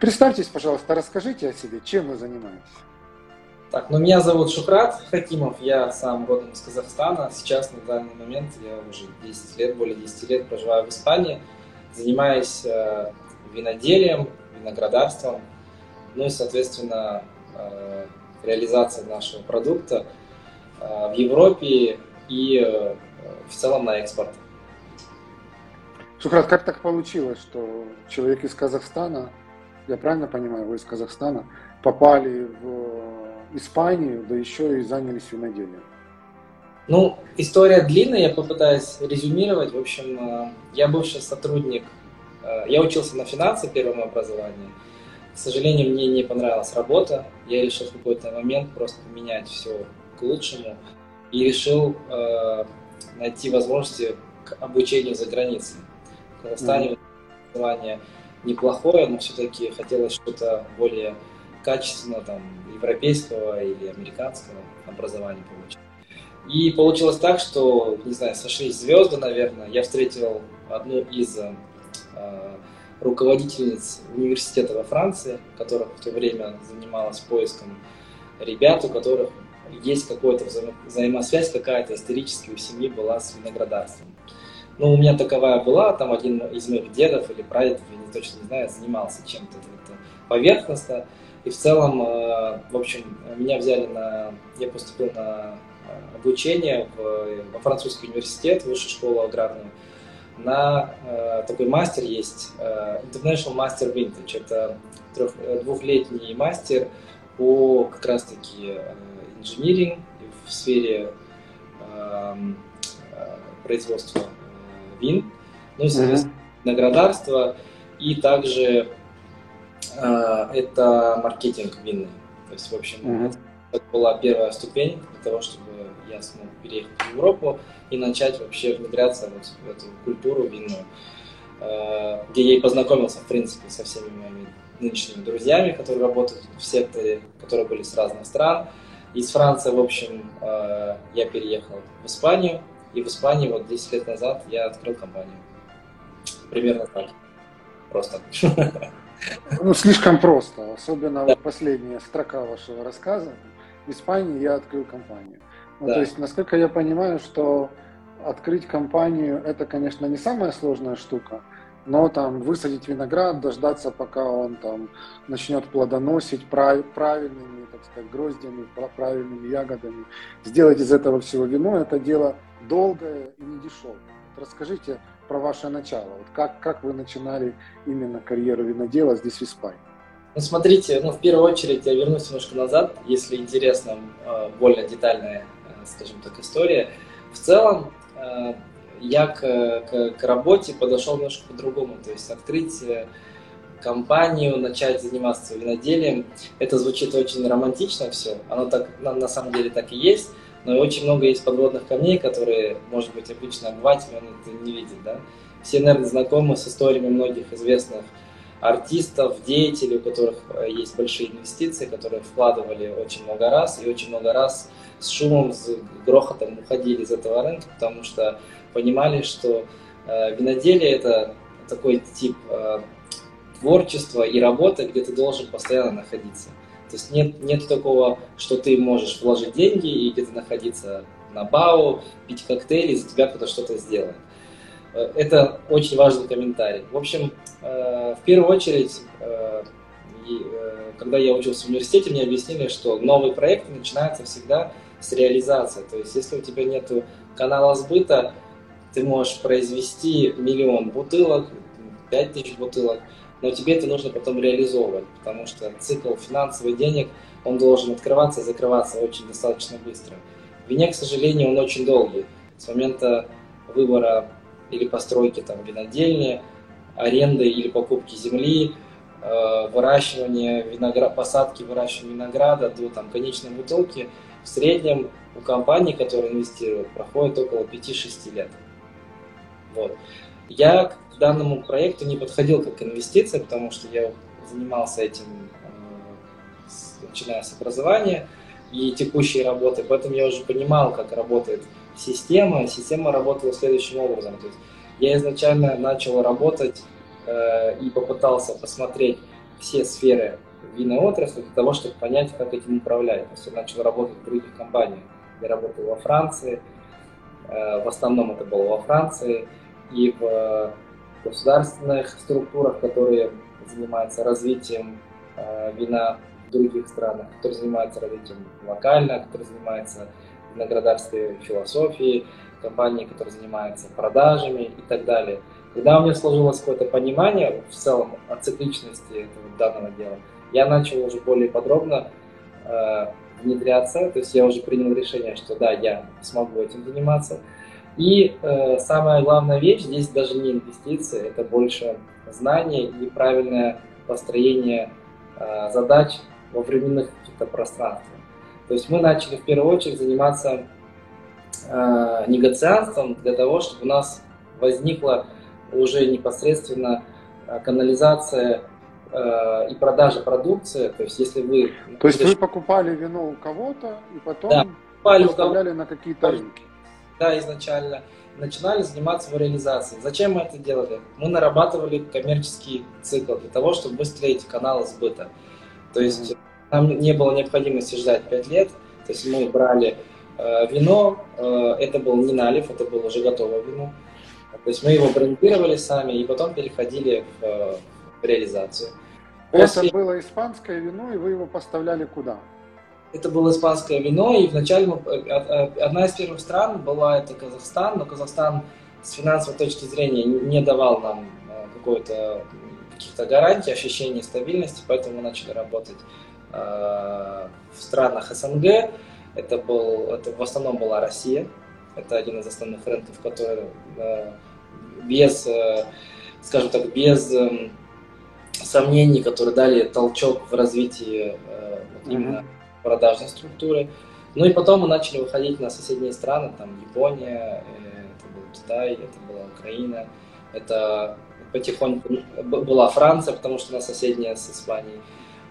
Представьтесь, пожалуйста, расскажите о себе, чем вы занимаетесь. Так, ну меня зовут Шухрат Хакимов, я сам родом из Казахстана. Сейчас на данный момент я уже 10 лет, более 10 лет проживаю в Испании. Занимаюсь э, виноделием, виноградарством, ну и, соответственно, э, реализацией нашего продукта э, в Европе и э, в целом на экспорт. Шухрат, как так получилось, что человек из Казахстана я правильно понимаю, вы из Казахстана попали в Испанию, да еще и занялись виноделием? Ну, история длинная, я попытаюсь резюмировать. В общем, э, я бывший сотрудник, э, я учился на финансы первом образовании. К сожалению, мне не понравилась работа. Я решил в какой-то момент просто поменять все к лучшему и решил э, найти возможности к обучению за границей. В Казахстане mm-hmm. образование неплохое, но все-таки хотелось что-то более качественного, там, европейского или американского образования получить. И получилось так, что, не знаю, сошлись звезды, наверное. Я встретил одну из э, руководительниц университета во Франции, которая в то время занималась поиском ребят, у которых есть какая-то вза взаимосвязь, какая-то исторически у семьи была с виноградарством. Ну, у меня таковая была, там один из моих дедов или прадедов, я не точно не знаю, занимался чем-то поверхностно. И в целом, э, в общем, меня взяли на... Я поступил на э, обучение в, во французский университет, высшую школу аграрную. На э, такой мастер есть, э, International Master Vintage. Это трех, двухлетний мастер по как раз-таки э, инжиниринг в сфере эм, э, производства вин, ну и, соответственно, mm-hmm. виноградарство, и также э, это маркетинг винный. То есть, в общем, mm-hmm. это была первая ступень для того, чтобы я смог переехать в Европу и начать вообще внедряться вот в эту культуру винную, э, где я и познакомился, в принципе, со всеми моими нынешними друзьями, которые работают в секторе, которые были с разных стран. Из Франции, в общем, э, я переехал в Испанию, и в Испании вот 10 лет назад я открыл компанию. Примерно так. Просто. Ну, слишком просто. Особенно да. вот последняя строка вашего рассказа. В Испании я открыл компанию. Ну, да. То есть, насколько я понимаю, что открыть компанию это, конечно, не самая сложная штука, но там высадить виноград, дождаться, пока он там начнет плодоносить прав, правильными, так сказать, гроздями, правильными ягодами, сделать из этого всего вино, это дело долгое и не дешевое. расскажите про ваше начало. Вот как, как вы начинали именно карьеру винодела здесь, в Испании? Ну, смотрите, ну, в первую очередь я вернусь немножко назад, если интересна более детальная, э, скажем так, история. В целом, э, я к, к, к работе подошел немножко по-другому. То есть открыть компанию, начать заниматься виноделием, это звучит очень романтично все. Оно так, на, на самом деле так и есть но очень много есть подводных камней, которые, может быть, обычно обыватель он это не видит, да. Все, наверное, знакомы с историями многих известных артистов, деятелей, у которых э, есть большие инвестиции, которые вкладывали очень много раз и очень много раз с шумом, с грохотом уходили из этого рынка, потому что понимали, что э, виноделие это такой тип э, творчества и работы, где ты должен постоянно находиться. То есть нет, нет такого, что ты можешь вложить деньги и где-то находиться на БАУ, пить коктейли, за тебя кто-то что-то сделает. Э, это очень важный комментарий. В общем, э, в первую очередь, э, когда я учился в университете, мне объяснили, что новые проекты начинаются всегда с реализации. То есть, если у тебя нет канала сбыта, ты можешь произвести миллион бутылок, пять тысяч бутылок – но тебе это нужно потом реализовывать, потому что цикл финансовых денег, он должен открываться и закрываться очень достаточно быстро. В вине, к сожалению, он очень долгий. С момента выбора или постройки там, винодельни, аренды или покупки земли, э, выращивания винограда, посадки, выращивания винограда до там, конечной бутылки в среднем у компаний, которые инвестируют, проходит около 5-6 лет. Вот. Я данному проекту не подходил как инвестиция, потому что я занимался этим, э, начиная с образования и текущей работы, поэтому я уже понимал, как работает система. Система работала следующим образом. То есть я изначально начал работать э, и попытался посмотреть все сферы винной отрасли для того, чтобы понять, как этим управлять. То есть я начал работать в других компаниях. Я работал во Франции, э, в основном это было во Франции, и в государственных структурах, которые занимаются развитием э, вина в других странах, которые занимаются развитием локально, которые занимаются виноградарской философией, компании, которые занимаются продажами и так далее. Когда у меня сложилось какое-то понимание в целом о цикличности этого данного дела, я начал уже более подробно э, внедряться, то есть я уже принял решение, что да, я смогу этим заниматься. И э, самая главная вещь здесь даже не инвестиции, это больше знание и правильное построение э, задач во временных каких-то пространствах. То есть мы начали в первую очередь заниматься э, негацианством для того, чтобы у нас возникла уже непосредственно э, канализация э, и продажа продукции. То есть если вы... То есть вы покупали вино у кого-то и потом да, поставляли на какие-то рынки? Да, изначально. Начинали заниматься его реализацией. Зачем мы это делали? Мы нарабатывали коммерческий цикл для того, чтобы выстроить каналы сбыта. То есть mm-hmm нам не было необходимости ждать 5 лет, то есть мы брали э, вино, э, это был не налив, это было уже готовое вино. То есть мы его брендировали сами и потом переходили в, э, в реализацию. После... Это было испанское вино, и вы его поставляли куда? Это было испанское вино, и вначале мы, э, э, одна из первых стран была это Казахстан, но Казахстан с финансовой точки зрения не давал нам какой-то каких-то гарантий, ощущения стабильности, поэтому мы начали работать Э, в странах СНГ. Это, был, это в основном была Россия. Это один из основных рынков, который э, без, э, скажем так, без эм, сомнений, которые дали толчок в развитии вот именно mm-hmm. Продажной структуры. Ну и потом мы начали выходить на соседние страны, там Япония, это был Китай, это была Украина, это потихоньку была Франция, потому что она соседняя с Испанией.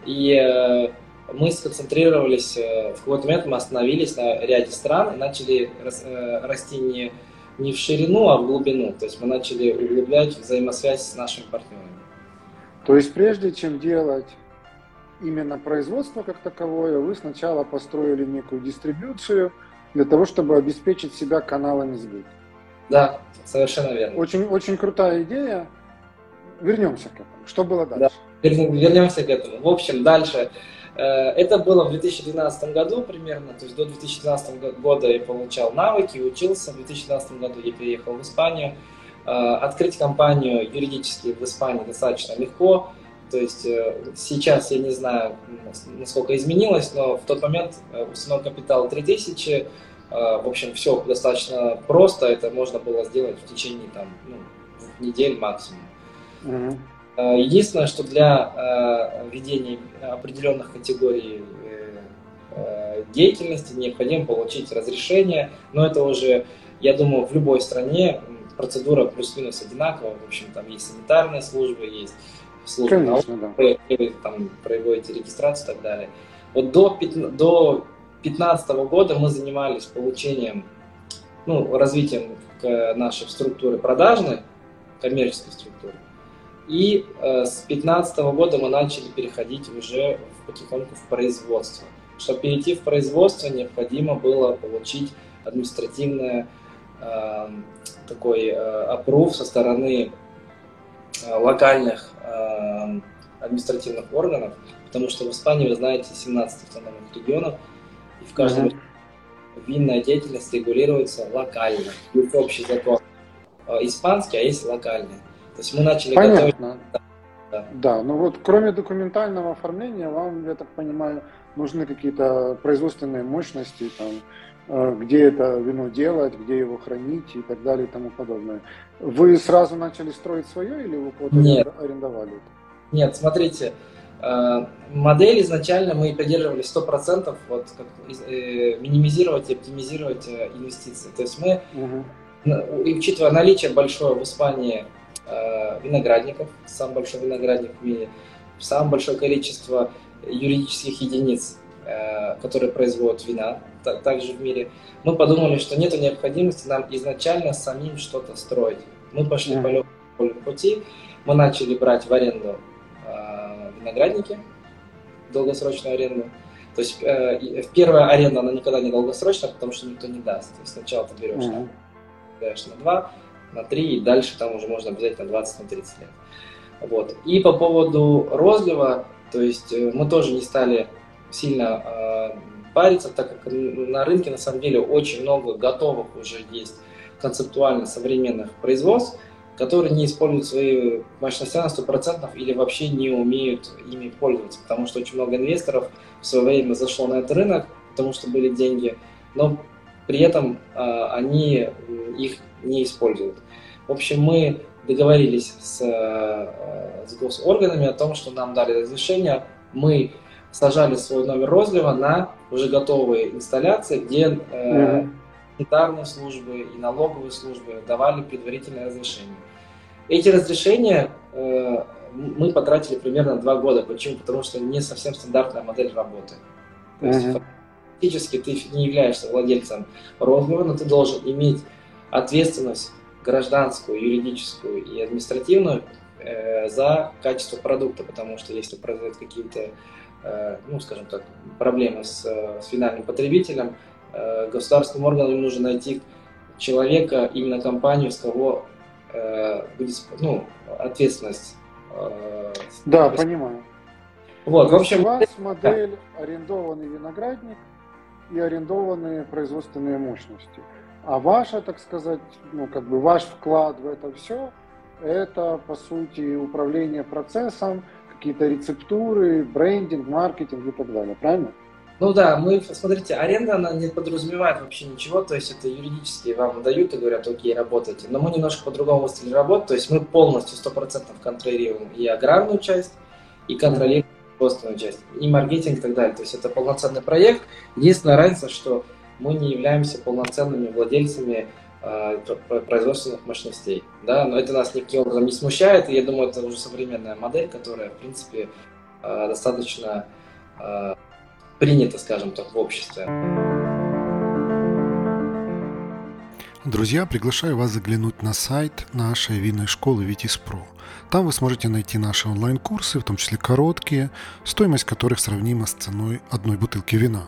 И э, мы сконцентрировались, э, в какой-то момент мы остановились на ряде стран и начали э, расти не, не в ширину, а в глубину. То есть мы начали углублять взаимосвязь с нашими партнерами. То есть прежде чем делать именно производство как таковое, вы сначала построили некую дистрибуцию для того, чтобы обеспечить себя каналами сбыта. Да, совершенно верно. Очень, очень крутая идея. Вернемся к этому. Что было дальше? Да. Вернемся к этому. В общем, дальше. Э, это было в 2012 году примерно, то есть до 2012 года я получал навыки, учился. В 2012 году я переехал в Испанию. Э, открыть компанию юридически в Испании достаточно легко. То есть э, сейчас я не знаю, насколько изменилось, но в тот момент установок капитала 3000. В общем, все достаточно просто. Это можно было сделать в течение там, ну, недель максимум. Mm-hmm. Э, единственное, что для э, ведения определенных категорий э, деятельности необходимо получить разрешение, но это уже, я думаю, в любой стране процедура плюс-минус одинаковая. В общем, там есть санитарные службы, есть службы Конечно, да. вы там проводите регистрацию и так далее. Вот до, до 2015 года мы занимались получением, ну, развитием нашей структуры продажной, коммерческой структуры. И э, с 2015 года мы начали переходить уже в, потихоньку в производство. Чтобы перейти в производство, необходимо было получить административное э, такой э, со стороны локальных э, административных органов, потому что в Испании, вы знаете, 17 автономных регионов, и в каждом mm-hmm. винная деятельность регулируется локально. Есть общий закон э, испанский, а есть локальный. То есть мы начали Понятно. готовить... Да. да, ну вот кроме документального оформления, вам, я так понимаю, нужны какие-то производственные мощности, там, э, где это вино делать, где его хранить и так далее и тому подобное. Вы сразу начали строить свое или вы кого-то Нет. арендовали? Нет, смотрите, э, модель изначально мы придерживались 100% вот, как, э, минимизировать и оптимизировать э, инвестиции. То есть мы, угу. и учитывая наличие большое в Испании виноградников, самый большой виноградник в мире, самое большое количество юридических единиц, которые производят вина, также в мире, мы подумали, что нет необходимости нам изначально самим что-то строить. Мы пошли mm. по легкому пути, мы начали брать в аренду э, виноградники, долгосрочную аренду. То есть э, первая аренда, она никогда не долгосрочная, потому что никто не даст. То есть сначала ты берешь, mm-hmm. берешь на 2, на 3, и дальше там уже можно взять на 20, на 30 лет. Вот. И по поводу розлива, то есть э, мы тоже не стали сильно э, париться, так как на рынке на самом деле очень много готовых уже есть концептуально современных производств, которые не используют свои мощности на 100% или вообще не умеют ими пользоваться, потому что очень много инвесторов в свое время зашло на этот рынок, потому что были деньги, но при этом э, они их не используют. В общем, мы договорились с, э, с госорганами о том, что нам дали разрешение, мы сажали свой номер розлива на уже готовые инсталляции, где э, санитарные службы и налоговые службы давали предварительное разрешение. Эти разрешения э, мы потратили примерно два года. Почему? Потому что не совсем стандартная модель работы. То есть uh-huh. фактически ты не являешься владельцем розлива, но ты должен иметь ответственность гражданскую, юридическую и административную э, за качество продукта, потому что если произойдут какие-то, ну, скажем так, проблемы с, с финальным потребителем, э, государственным органам нужно найти человека, именно компанию, с кого э, будет ну, ответственность. Э, да, понимаю. Вот, в общем, у вас модель арендованный виноградник и арендованные производственные мощности. А ваша, так сказать, ну, как бы ваш вклад в это все, это, по сути, управление процессом, какие-то рецептуры, брендинг, маркетинг и так далее, правильно? Ну да, мы, смотрите, аренда, она не подразумевает вообще ничего, то есть это юридически вам дают и говорят, окей, работайте. Но мы немножко по-другому стиле работы, то есть мы полностью, сто процентов контролируем и аграрную часть, и контролируем производственную часть, и маркетинг и так далее. То есть это полноценный проект. Единственное разница, что мы не являемся полноценными владельцами производственных мощностей. Да? Но это нас никаким образом не смущает, и я думаю, это уже современная модель, которая, в принципе, э, достаточно э, принято, скажем так, в обществе. Друзья, приглашаю вас заглянуть на сайт нашей винной школы Витис Про. Там вы сможете найти наши онлайн-курсы, в том числе короткие, стоимость которых сравнима с ценой одной бутылки вина.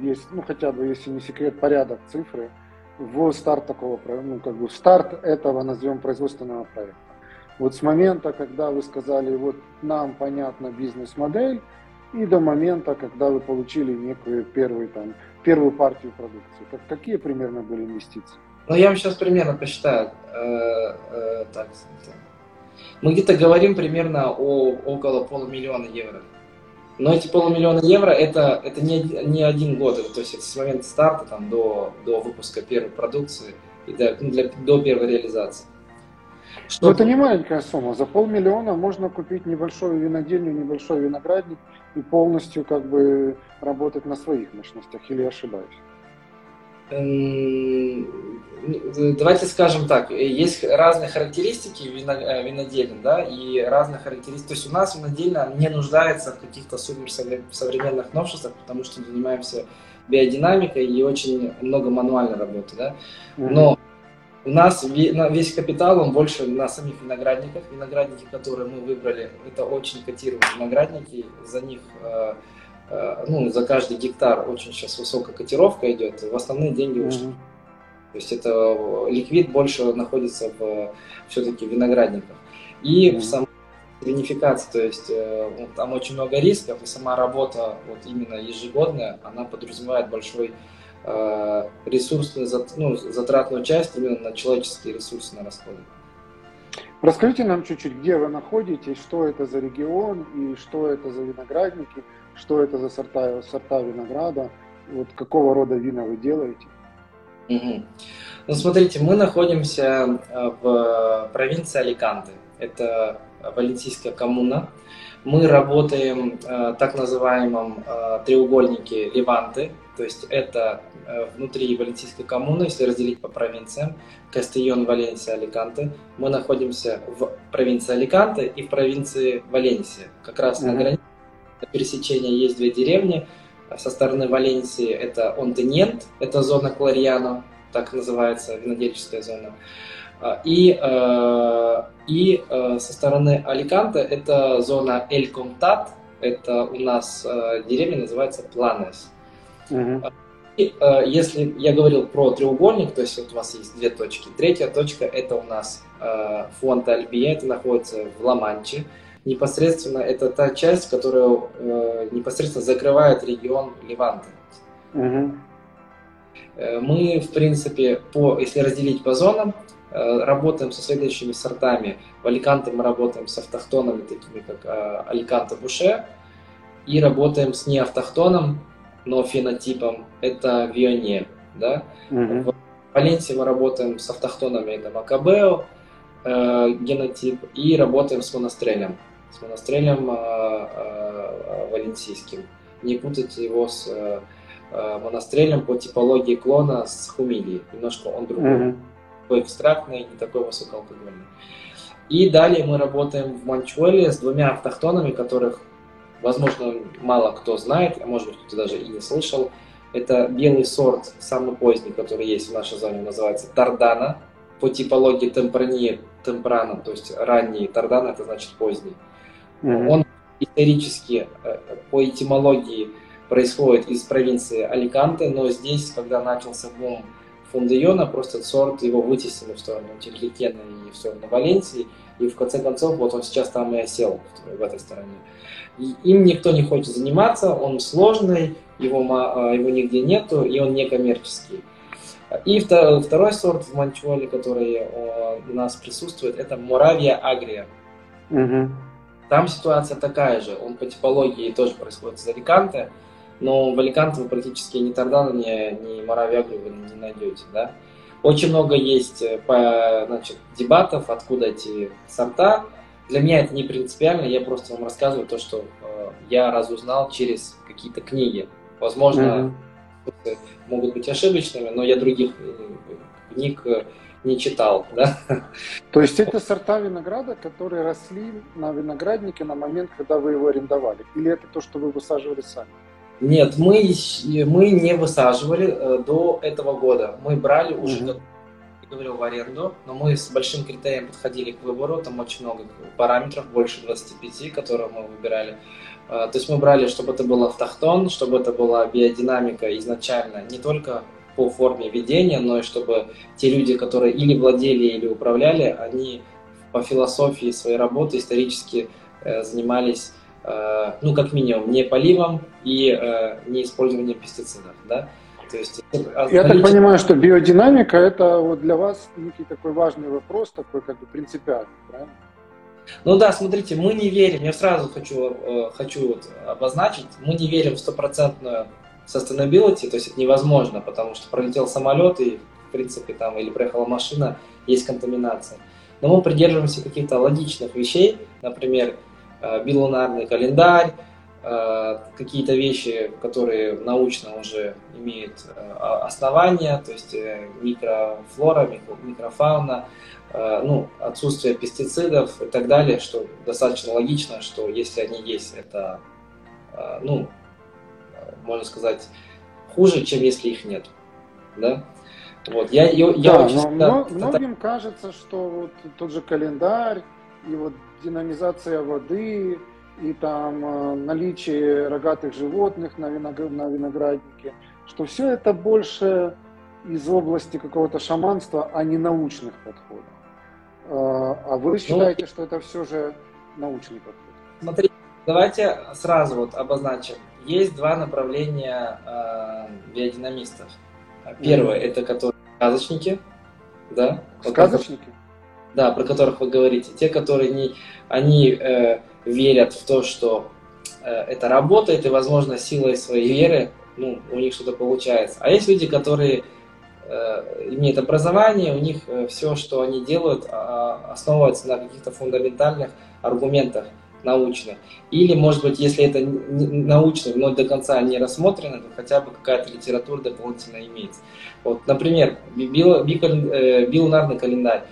есть, ну хотя бы, если не секрет, порядок цифры, в старт такого, ну как бы в старт этого, назовем, производственного проекта? Вот с момента, когда вы сказали, вот нам понятна бизнес-модель, и до момента, когда вы получили некую первую, там, первую партию продукции. Как, какие примерно были инвестиции? Ну, я вам сейчас примерно посчитаю. Э, э, так, мы где-то говорим примерно о около полумиллиона евро. Но эти полумиллиона евро это, это не, не один год, это, то есть это с момента старта там, до, до выпуска первой продукции и до, ну, для, до первой реализации. Что... Но это не маленькая сумма. За полмиллиона можно купить небольшую винодельню, небольшой виноградник и полностью как бы работать на своих мощностях. Или ошибаюсь? Давайте скажем так, есть разные характеристики э, виноделин, да, и разные характеристики. То есть у нас винодельня не нуждается в каких-то супер современных новшествах, потому что мы занимаемся биодинамикой и очень много мануальной работы, да. Но у нас весь капитал, он больше на самих виноградниках. Виноградники, которые мы выбрали, это очень котированные виноградники. За них, э, ну, за каждый гектар очень сейчас высокая котировка идет. В основные деньги ушли. Mm-hmm. То есть это э, ликвид больше находится в все-таки виноградниках. И mm-hmm. в, сам, винификация, то есть э, там очень много рисков, и сама работа, вот именно ежегодная, она подразумевает большой э, ресурсную, ну, затратную часть именно на человеческие ресурсы на расходы. Расскажите нам чуть-чуть, где вы находитесь, что это за регион и что это за виноградники, что это за сорта, сорта винограда, вот какого рода вина вы делаете? Угу. Ну, смотрите, мы находимся э, в провинции Аликанте. Это Валенсийская коммуна. Мы работаем в так называемом э, треугольнике Леванты, то есть это э, внутри Валенсийской коммуны, если разделить по провинциям, Кастильон, Валенсия, Аликанте. Мы находимся в провинции Аликанте и в провинции Валенсия. Как раз mm-hmm. на границе пересечения есть две деревни. Со стороны Валенсии это Онтенент, это зона Клариано, так называется винодельческая зона. А, и, э, и э, со стороны Аликанта это зона Эль Комтат, это у нас э, деревня называется Планес. Uh-huh. И если я говорил про треугольник, то есть вот у вас есть две точки. Третья точка это у нас Фуанта Альбия, это находится в Ла-Манче. Непосредственно это та часть, которая непосредственно закрывает регион Леванта. Uh-huh. Мы, в принципе, по, если разделить по зонам, Э, работаем со следующими сортами. В Аликанте мы работаем с автохтонами, такими как э, Аликанте Буше, и работаем с неавтохтоном, но фенотипом, это Вионе. Да? Mm-hmm. В Валенсии мы работаем с автохтонами, это Макабео, э, генотип, и работаем с монострелем, с монострелем э, э, валенсийским. Не путать его с э, монострелем по типологии клона с хумилией, немножко он другой. Mm-hmm такой экстрактный, не такой высокоалкогольный. И далее мы работаем в Манчуэле с двумя автохтонами, которых, возможно, мало кто знает, а может быть, кто даже и не слышал. Это белый сорт, самый поздний, который есть в нашей зоне, называется Тардана. По типологии темпрани, темпрана, то есть ранний Тардана, это значит поздний. Mm-hmm. Он исторически, э, по этимологии, происходит из провинции Аликанте, но здесь, когда начался бум Фундиона, просто сорт его вытеснили в сторону Тихликена и в сторону Валенсии, и в конце концов вот он сейчас там и осел в, в этой стороне. И им никто не хочет заниматься, он сложный, его, а, его нигде нету, и он некоммерческий. И второй сорт в Манчуале, который у нас присутствует, это Моравия Агрия. Угу. Там ситуация такая же, он по типологии тоже происходит из Аликанте, но в Аликанте вы практически ни Тардана, ни, ни Моравиагру вы не найдете, да. Очень много есть э, по, значит, дебатов, откуда эти сорта. Для меня это не принципиально, я просто вам рассказываю то, что э, я разузнал через какие-то книги. Возможно, mm-hmm. могут быть ошибочными, но я других э, книг э, не читал. Да? То есть это сорта винограда, которые росли на винограднике на момент, когда вы его арендовали? Или это то, что вы высаживали сами? Нет, мы, мы не высаживали э, до этого года. Мы брали уже, mm-hmm. как говорил, в аренду, но мы с большим критерием подходили к выбору. Там очень много параметров, больше 25, которые мы выбирали. Э, то есть мы брали, чтобы это был автохтон, чтобы это была биодинамика изначально, не только по форме ведения, но и чтобы те люди, которые или владели, или управляли, они по философии своей работы исторически э, занимались Э, ну, как минимум, не поливом и э, не использованием пестицидов, да. То есть, а Я так понимаю, что биодинамика – это вот для вас некий такой важный вопрос, такой как бы принципиальный, правильно? Ну да, смотрите, мы не верим, я сразу хочу, э, хочу вот обозначить, мы не верим в стопроцентную sustainability, то есть это невозможно, потому что пролетел самолет и, в принципе, там, или проехала машина, есть контаминация. Но мы придерживаемся каких-то логичных вещей, например, Э, билунарный календарь, э, какие-то вещи, которые научно уже имеют э, основания, то есть микрофлора, микрофауна, ну, отсутствие пестицидов и так далее, что достаточно логично, что если они есть, это, ну, можно сказать, хуже, чем если их нет. Да? Вот. Я, я, я да, очень, но да, многим это... кажется, что вот тот же календарь и вот динамизация воды, и там э, наличие рогатых животных на, на винограднике, что все это больше из области какого-то шаманства, а не научных подходов. А, а вы ну, считаете, что это все же научный подход? Смотри, давайте сразу вот обозначим. Есть два направления э, биодинамистов. Первое mm-hmm. это которые сказочники, да? Сказочники? Да, про которых вы говорите. Те, которые не, они э, верят в то, что э, это работает, и, возможно, силой своей веры ну, у них что-то получается. А есть люди, которые э, имеют образование, у них э, все, что они делают, э, основывается на каких-то фундаментальных аргументах научных. Или, может быть, если это научно, но до конца не рассмотрено, то хотя бы какая-то литература дополнительно имеется. Вот, например, био, э, календарь.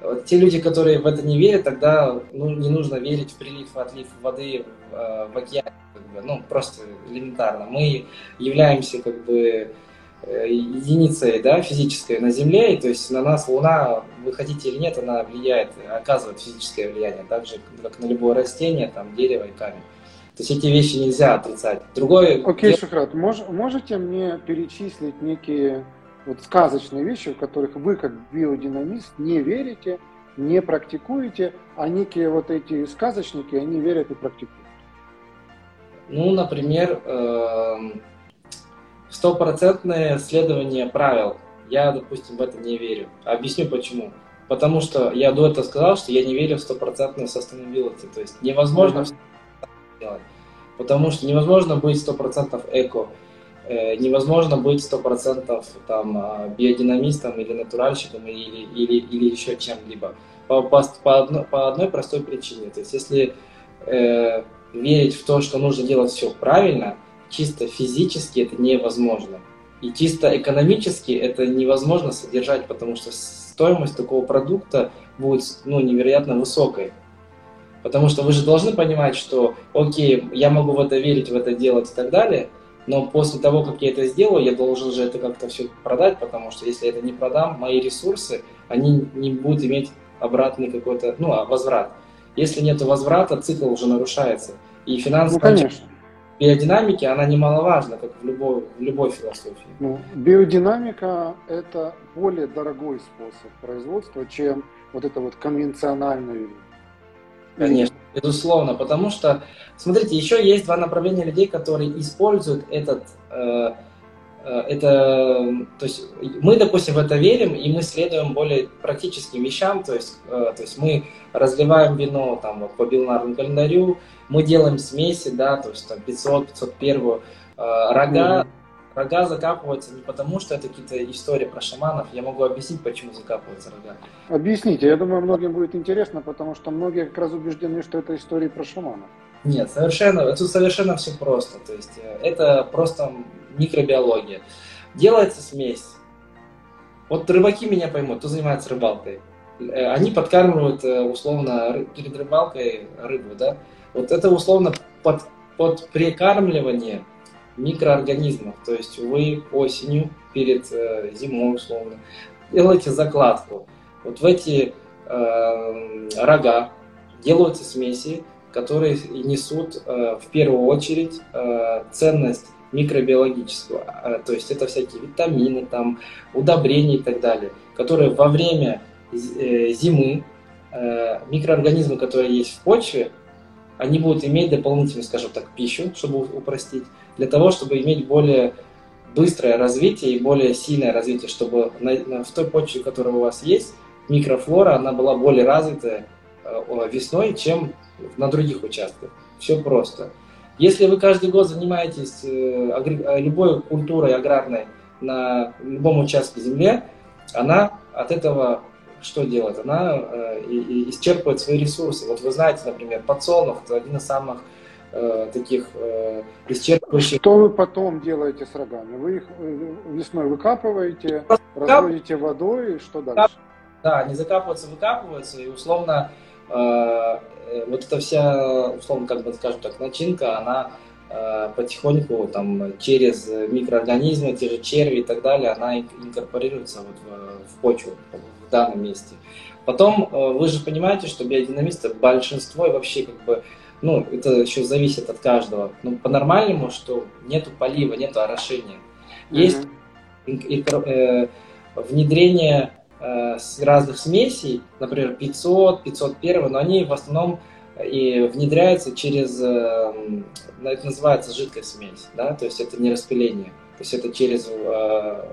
Вот, те люди, которые в это не верят, тогда ну, не нужно верить в прилив отлив воды в, э, в океане. Как бы, ну, просто элементарно. Мы являемся как бы единицей да, физической на Земле, и то есть на нас Луна, вы хотите или нет, она влияет, оказывает физическое влияние, так же, как на любое растение, там, дерево и камень. То есть эти вещи нельзя отрицать. Другой... Окей, okay, Шухрат, мож, можете мне перечислить некие вот сказочные вещи, в которых вы, как биодинамист, не верите, не практикуете, а некие вот эти сказочники, они верят и практикуют? Ну, например, э стопроцентное следование правил. Я, допустим, в это не верю. Объясню почему. Потому что я до этого сказал, что я не верю в стопроцентную sustainability. То есть невозможно mm-hmm. делать. Потому что невозможно быть сто процентов эко, э, невозможно быть сто процентов там а, биодинамистом или натуральщиком или, или, или еще чем-либо. По, по, по, одной, по одной простой причине. То есть если э, верить в то, что нужно делать все правильно – чисто физически это невозможно. И чисто экономически это невозможно содержать, потому что стоимость такого продукта будет ну, невероятно высокой. Потому что вы же должны понимать, что, окей, я могу в это верить, в это делать и так далее, но после того, как я это сделаю, я должен же это как-то все продать, потому что если я это не продам, мои ресурсы, они не будут иметь обратный какой-то, ну, а возврат. Если нет возврата, цикл уже нарушается. И финансовый ну, конечно биодинамики, она немаловажна, как в любой, в любой философии. Ну, биодинамика – это более дорогой способ производства, чем вот это вот конвенциональный. Конечно, безусловно, потому что, смотрите, еще есть два направления людей, которые используют этот, э, э, это, то есть мы, допустим, в это верим, и мы следуем более практическим вещам, то есть, э, то есть мы разливаем вино там, вот, по бинарному календарю, мы делаем смеси, да, то есть там 500, 501, э, рога, mm-hmm. рога закапываются не потому, что это какие-то истории про шаманов, я могу объяснить, почему закапываются рога. Объясните, я думаю, многим будет интересно, потому что многие как раз убеждены, что это истории про шаманов. Нет, совершенно, это совершенно все просто, то есть э, это просто микробиология. Делается смесь. Вот рыбаки меня поймут, кто занимается рыбалкой. Э, они подкармливают э, условно перед рыбалкой рыбу, да, вот это условно под, под прикармливание микроорганизмов. То есть вы осенью перед э, зимой условно делаете закладку. Вот в эти э, рога делаются смеси, которые несут э, в первую очередь э, ценность микробиологического. Э, то есть это всякие витамины, там, удобрения и так далее, которые во время э, зимы э, микроорганизмы, которые есть в почве, они будут иметь дополнительную, скажем так, пищу, чтобы упростить, для того, чтобы иметь более быстрое развитие и более сильное развитие, чтобы на, на, в той почве, которая у вас есть, микрофлора, она была более развитая э, весной, чем на других участках. Все просто. Если вы каждый год занимаетесь э, э, любой культурой аграрной на любом участке земли, она от этого что делает? Она э, исчерпывает свои ресурсы. Вот вы знаете, например, подсолнух – это один из самых таких исчерпывающих. Что вы потом делаете с рогами? Вы их весной выкапываете, Просто разводите водой, и что дальше? Да, они закапываются, выкапываются, и условно вот эта вся, условно, как бы скажем так, начинка, она э, потихоньку там через микроорганизмы, те же черви и так далее, она инкорпорируется вот в, в почву, в данном месте. Потом э, вы же понимаете, что биодинамисты большинство и вообще как бы, ну, это еще зависит от каждого. Ну, по-нормальному, что нету полива, нету орошения. Есть mm-hmm. э, внедрение э, разных смесей, например, 500, 501, но они в основном и внедряется через, э, это называется жидкая смесь, да, то есть это не распыление, то есть это через э,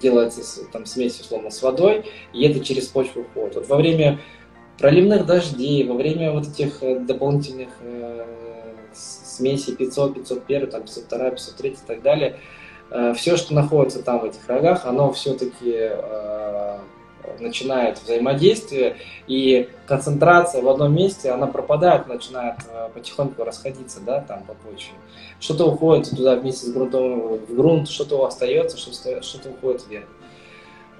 делается там смесь условно с водой, и это через почву уходит. Вот во время проливных дождей, во время вот этих э, дополнительных смесей 500, 501, там 502, 503 и так далее, все, что находится там в этих рогах, оно все-таки начинает взаимодействие, и концентрация в одном месте, она пропадает, начинает э, потихоньку расходиться, да, там по почве. Что-то уходит туда вместе с грунтом в грунт, что-то остается, что-то уходит вверх.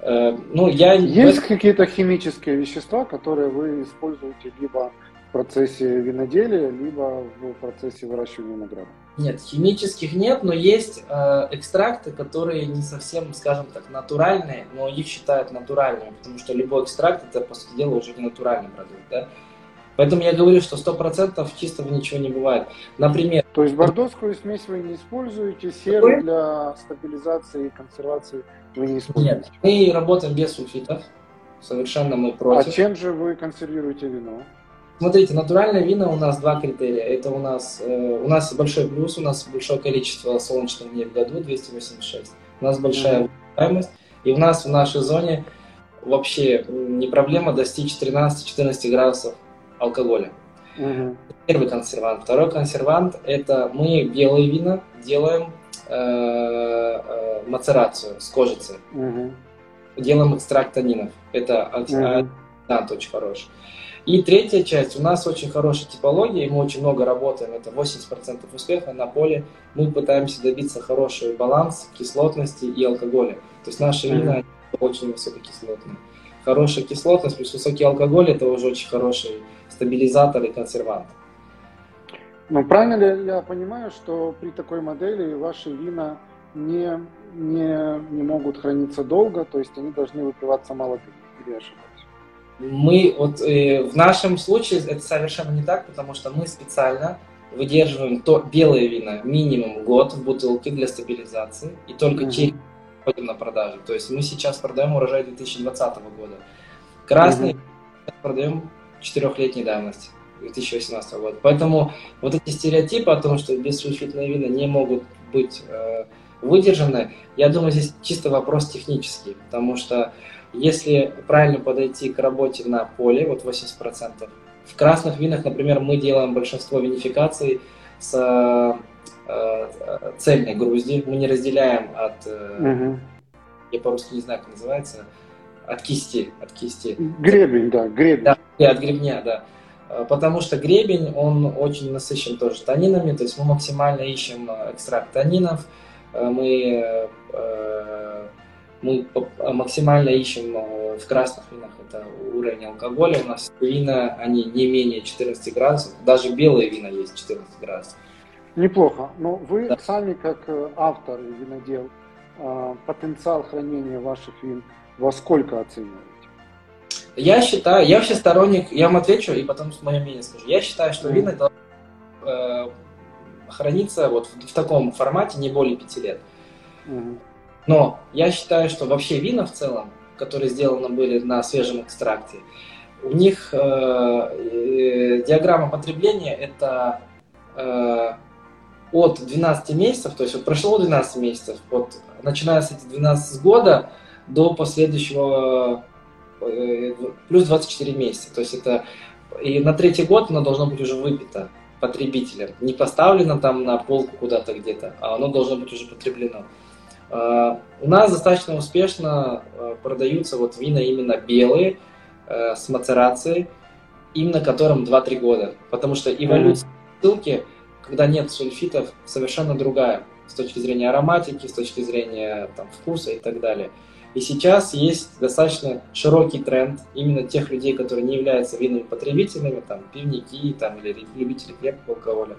Э, ну, я... Есть какие-то химические вещества, которые вы используете либо в процессе виноделия, либо в процессе выращивания винограда? Нет, химических нет, но есть э, экстракты, которые не совсем, скажем так, натуральные, но их считают натуральными, потому что любой экстракт это, по сути дела, уже не натуральный продукт, да. Поэтому я говорю, что 100% чистого ничего не бывает. Например... То есть бордоскую смесь вы не используете, серу для стабилизации и консервации вы не используете? Нет, мы работаем без сульфитов, совершенно мы против. А чем же вы консервируете вино? Смотрите, натуральное вино у нас два критерия. Это у нас, э, у нас большой плюс, у нас большое количество солнечных дней в году, 286. У нас большая выживаемость. И у нас в нашей зоне вообще не проблема достичь 13-14 градусов алкоголя. Угу. Первый консервант. Второй консервант – это мы белые вина делаем э, э, мацерацию с кожицы. Угу. Делаем экстракт танинов. Это угу. очень хороший. И третья часть, у нас очень хорошая типология, и мы очень много работаем, это 80% успеха на поле. Мы пытаемся добиться хорошего баланса кислотности и алкоголя. То есть наши вина mm-hmm. очень высококислотные. Хорошая кислотность плюс высокий алкоголь – это уже очень хороший стабилизатор и консервант. Ну, правильно ли я понимаю, что при такой модели ваши вина не, не, не могут храниться долго, то есть они должны выпиваться молодыми? Или ошибаюсь? Мы вот э, в нашем случае это совершенно не так, потому что мы специально выдерживаем то белое вино минимум год в бутылке для стабилизации и только mm-hmm. через на продажу. То есть мы сейчас продаем урожай 2020 года. Красный mm-hmm. продаем четырехлетней давности. 2018 года. Поэтому вот эти стереотипы о том, что бессульфитные вина не могут быть э, выдержаны, я думаю, здесь чисто вопрос технический, потому что если правильно подойти к работе на поле, вот 80%, в красных винах, например, мы делаем большинство винификаций с э, э, цельной грузди, мы не разделяем от, угу. я по-русски не знаю, как называется, от кисти, от кисти. Гребень, да, гребень. Да, от гребня, да. Потому что гребень, он очень насыщен тоже танинами, то есть мы максимально ищем экстракт танинов, мы мы максимально ищем э, в красных винах это уровень алкоголя. У нас вина, они не менее 14 градусов. Даже белые вина есть 14 градусов. Неплохо. Но вы да. сами, как э, автор и винодел, э, потенциал хранения ваших вин во сколько оцениваете? Я считаю, я вообще сторонник, я вам отвечу и потом мое мнение скажу. Я считаю, что вина должны э, храниться вот в, в таком формате не более пяти лет. Mm. Но я считаю, что вообще вина в целом, которые сделаны были на свежем экстракте, у них э, э, диаграмма потребления это э, от 12 месяцев, то есть вот прошло 12 месяцев, вот, начиная с этих 12 года до последующего э, плюс 24 месяца. То есть это и на третий год оно должно быть уже выпито потребителем. Не поставлено там на полку куда-то где-то, а оно должно быть уже потреблено. А, у нас достаточно успешно а, продаются вот вина именно белые, э, с мацерацией, именно которым 2-3 года. Потому что эволюция ссылки, когда нет сульфитов, совершенно другая с точки зрения ароматики, с точки зрения там, вкуса и так далее. И сейчас есть достаточно широкий тренд именно тех людей, которые не являются винными потребителями, там, пивники там, или любители крепкого алкоголя.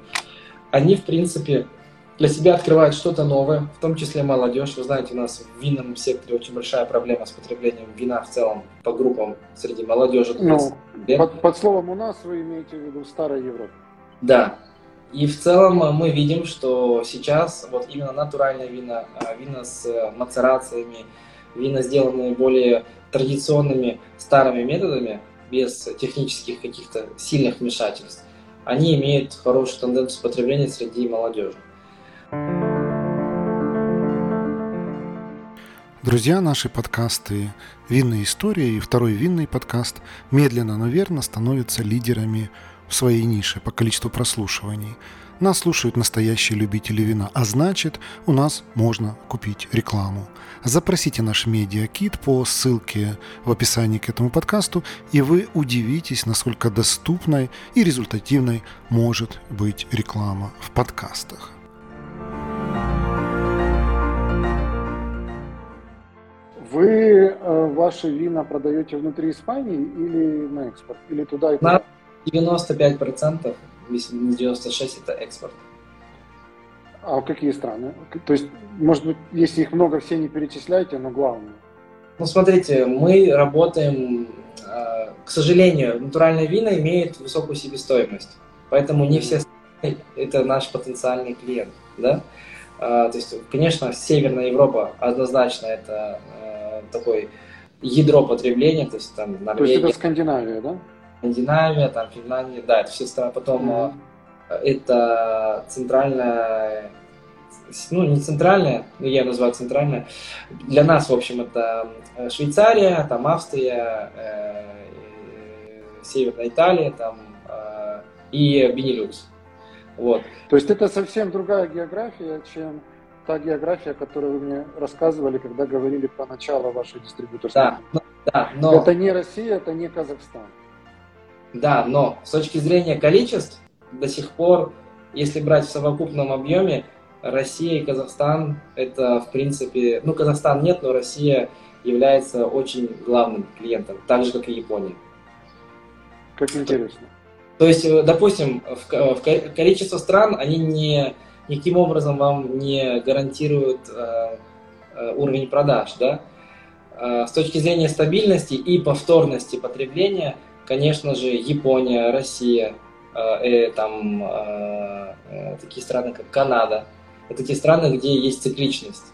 Они, в принципе, для себя открывают что-то новое, в том числе молодежь. Вы знаете, у нас в винном секторе очень большая проблема с потреблением вина в целом по группам среди молодежи. Ну, под, под словом «у нас» вы имеете в виду старая Европа? Да. И в целом мы видим, что сейчас вот именно натуральные вина, а, вина с мацерациями, вина, сделанные более традиционными старыми методами, без технических каких-то сильных вмешательств, они имеют хорошую тенденцию потребления среди молодежи. Друзья, наши подкасты «Винные истории» и второй винный подкаст медленно, но верно становятся лидерами в своей нише по количеству прослушиваний. Нас слушают настоящие любители вина, а значит, у нас можно купить рекламу. Запросите наш медиакит по ссылке в описании к этому подкасту, и вы удивитесь, насколько доступной и результативной может быть реклама в подкастах. Вы э, ваши вина продаете внутри Испании или на экспорт? Или туда и туда? На 95%, 96% это экспорт. А какие страны? То есть, может быть, если их много, все не перечисляете, но главное. Ну, смотрите, мы работаем, э, к сожалению, натуральные вина имеют высокую себестоимость, поэтому не все страны это наш потенциальный клиент, да? А, то есть, конечно, Северная Европа однозначно это э, такой ядро потребления, то есть там Норвегия. То есть это Скандинавия, да? Скандинавия, там Финляндия, да, это все страны. Потом mm-hmm. это центральная, ну не центральная, но я называю центральная. Для нас, в общем, это э, Швейцария, там Австрия, э, Северная Италия, там э, и Бенилюкс. Вот. То есть это совсем другая география, чем та география, которую вы мне рассказывали, когда говорили про начало вашей дистрибьюторской. Да, но, да, но... Это не Россия, это не Казахстан. Да, но с точки зрения количеств, до сих пор, если брать в совокупном объеме, Россия и Казахстан это в принципе, ну Казахстан нет, но Россия является очень главным клиентом, так же как и Япония. Как интересно. То есть, э, допустим, в, в количество стран они не никаким образом вам не гарантируют э, э, уровень продаж, да. Э, с точки зрения стабильности и повторности потребления, конечно же, Япония, Россия, э, там э, такие страны, как Канада, это те страны, где есть цикличность.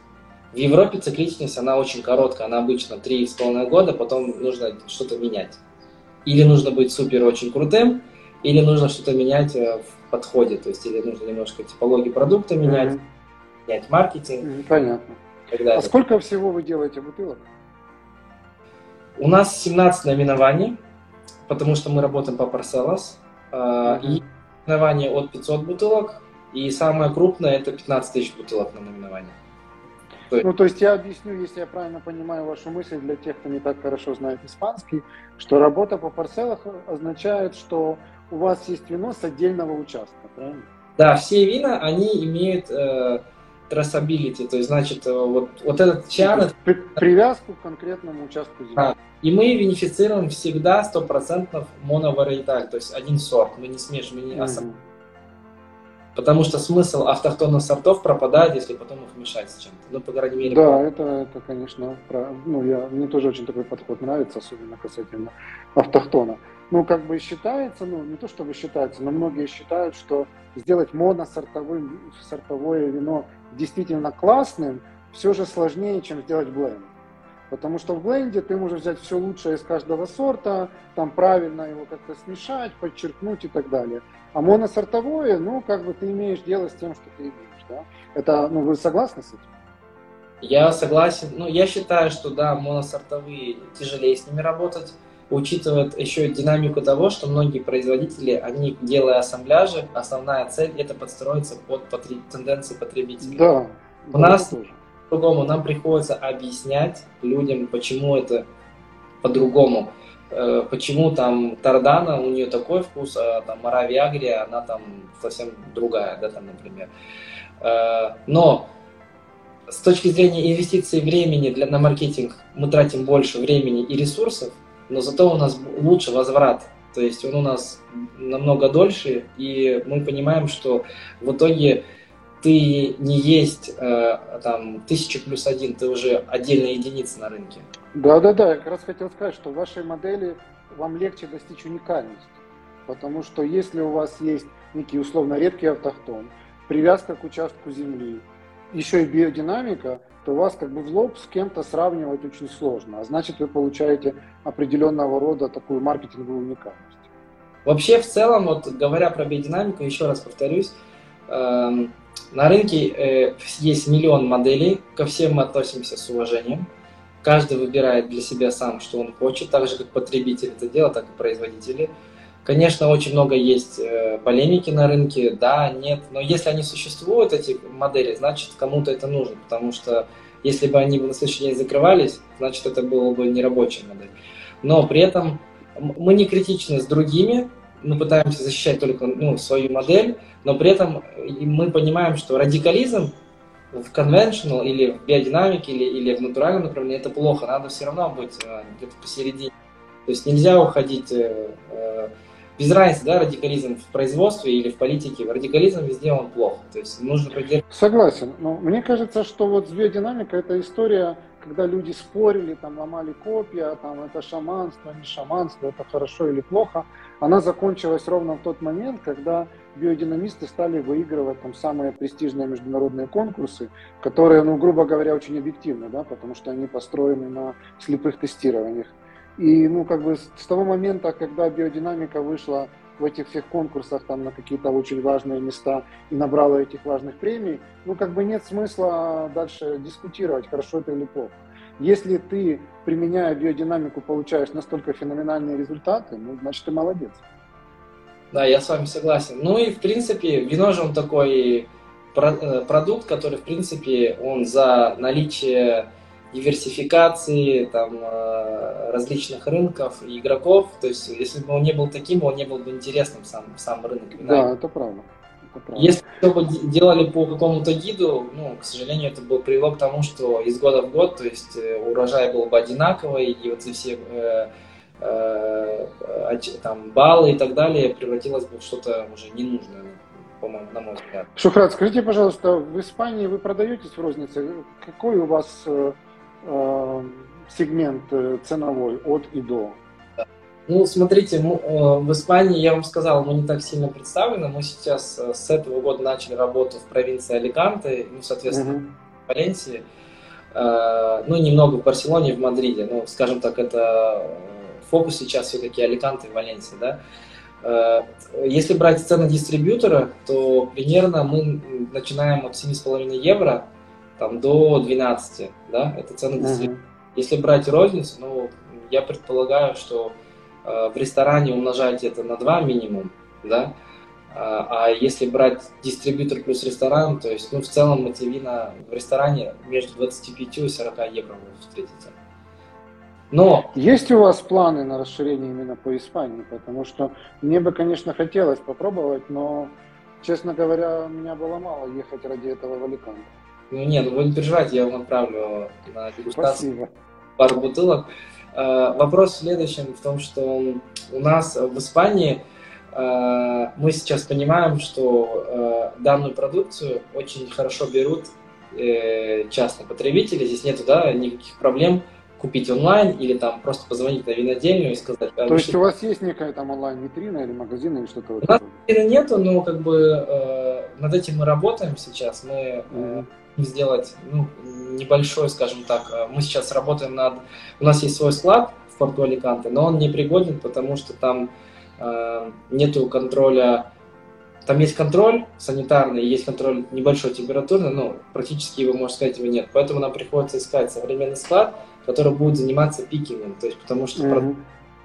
В Европе цикличность, она очень короткая, она обычно 3,5 года, потом нужно что-то менять. Или нужно быть супер очень крутым, или нужно что-то менять в подходе, то есть или нужно немножко типологию продукта менять, mm-hmm. менять маркетинг. Mm-hmm, понятно. А сколько всего вы делаете бутылок? У нас 17 наименований, потому что мы работаем по Parcellas. Mm-hmm. И наименование от 500 бутылок, и самое крупное это 15 тысяч бутылок на наименование. Ну, то есть я объясню, если я правильно понимаю вашу мысль для тех, кто не так хорошо знает испанский, что работа по парцелах означает, что у вас есть вино с отдельного участка, правильно? Да, все вина, они имеют э, traceability, то есть, значит, э, вот, вот этот чан... При, привязку к конкретному участку земли. Да. И мы винифицируем всегда 100% моновариеталь, то есть один сорт, мы не смешиваем, мы не mm-hmm. Потому что смысл автохтонных сортов пропадает, если потом их мешать с чем-то. Ну, по крайней мере. Да, это, это конечно, ну, я, мне тоже очень такой подход нравится, особенно касательно автохтона ну, как бы считается, ну, не то чтобы считается, но многие считают, что сделать моносортовое сортовое вино действительно классным все же сложнее, чем сделать бленд. Потому что в бленде ты можешь взять все лучшее из каждого сорта, там правильно его как-то смешать, подчеркнуть и так далее. А моносортовое, ну, как бы ты имеешь дело с тем, что ты имеешь, да? Это, ну, вы согласны с этим? Я согласен. Ну, я считаю, что, да, моносортовые тяжелее с ними работать учитывает еще динамику того, что многие производители, они делая ассамбляжи, основная цель это подстроиться под потр... тенденции потребителей. Да. У нас по-другому, нам приходится объяснять людям, почему это по-другому. Э, почему там Тардана, у нее такой вкус, а там Марави Агрия, она там совсем другая, да, там, например. Э, но с точки зрения инвестиций времени для, на маркетинг мы тратим больше времени и ресурсов, но зато у нас лучше возврат. То есть он у нас намного дольше, и мы понимаем, что в итоге ты не есть э, там тысяча плюс один, ты уже отдельная единица на рынке. Да, да, да. Я как раз хотел сказать, что в вашей модели вам легче достичь уникальности. Потому что если у вас есть некий условно редкий автохтон, привязка к участку земли, еще и биодинамика, то у вас как бы в лоб с кем-то сравнивать очень сложно. А значит, вы получаете определенного рода такую маркетинговую уникальность. Вообще, в целом, вот говоря про биодинамику, еще раз повторюсь, э, на рынке э, есть миллион моделей, ко всем мы относимся с уважением. Каждый выбирает для себя сам, что он хочет, так же как потребитель это делает, так и производители. Конечно, очень много есть э, полемики на рынке, да, нет, но если они существуют, эти модели, значит кому-то это нужно, потому что если бы они на следующий день закрывались, значит это была бы нерабочая модель. Но при этом мы не критичны с другими, мы пытаемся защищать только ну, свою модель, но при этом мы понимаем, что радикализм в conventional или в биодинамике или, или в натуральном направлении это плохо, надо все равно быть э, где-то посередине. То есть нельзя уходить э, э, без разницы, да, радикализм в производстве или в политике, радикализм везде он плох. То есть нужно придерживаться. Согласен. Но мне кажется, что вот с биодинамикой это история, когда люди спорили, там ломали копья, там это шаманство, не шаманство, это хорошо или плохо. Она закончилась ровно в тот момент, когда биодинамисты стали выигрывать там самые престижные международные конкурсы, которые, ну, грубо говоря, очень объективны, да, потому что они построены на слепых тестированиях. И, ну, как бы с того момента, когда биодинамика вышла в этих всех конкурсах там на какие-то очень важные места и набрала этих важных премий, ну, как бы нет смысла дальше дискутировать, хорошо это или плохо. Если ты, применяя биодинамику, получаешь настолько феноменальные результаты, ну, значит, ты молодец. Да, я с вами согласен. Ну и, в принципе, вино же он такой э, продукт, который, в принципе, он за наличие диверсификации там, э, различных рынков и игроков. То есть, если бы он не был таким, он не был бы интересным сам, сам рынок вина. Да, это правда. Если бы делали по какому-то гиду, ну, к сожалению, это бы привело к тому, что из года в год, то есть э, урожай был бы одинаковый, и вот эти все э, э, там баллы и так далее превратилось бы в что-то уже ненужное по-моему, на мой взгляд. Шухрат, скажите, пожалуйста, в Испании вы продаетесь в рознице? Какой у вас Э, сегмент э, ценовой от и до? Ну, смотрите, э, в Испании, я вам сказал, мы не так сильно представлены. Мы сейчас с этого года начали работу в провинции Аликанте, ну, соответственно, uh-huh. в Валенсии. Ну, немного в Барселоне, в Мадриде. Ну, скажем так, это фокус сейчас все-таки Аликанте и Валенсия, да. Если брать цены дистрибьютора, то примерно мы начинаем от 7,5 евро там, до 12, да, это цены uh-huh. Если брать розницу, ну, я предполагаю, что э, в ресторане умножать это на 2 минимум, да, а, а если брать дистрибьютор плюс ресторан, то есть, ну, в целом эти вина в ресторане между 25 и 40 евро будут встретиться. Но... Есть у вас планы на расширение именно по Испании? Потому что мне бы, конечно, хотелось попробовать, но, честно говоря, меня было мало ехать ради этого в Аликанте. Ну нет, ну вы не переживайте, я вам отправлю на дегустацию пару бутылок. Э, вопрос в следующем, в том, что у нас в Испании э, мы сейчас понимаем, что э, данную продукцию очень хорошо берут частные потребители. Здесь нету да, никаких проблем купить онлайн или там просто позвонить на винодельню и сказать... То есть у вас есть некая там онлайн-витрина или магазин или что-то? У нас витрины нету, но как бы над этим мы работаем сейчас. Мы mm-hmm сделать ну, небольшой, скажем так. Э, мы сейчас работаем над... У нас есть свой склад в порту Аликанте, но он не пригоден, потому что там э, нету контроля... Там есть контроль санитарный, есть контроль небольшой температурный, но практически его, можно сказать, его нет. Поэтому нам приходится искать современный склад, который будет заниматься пикингом, то есть потому что mm-hmm.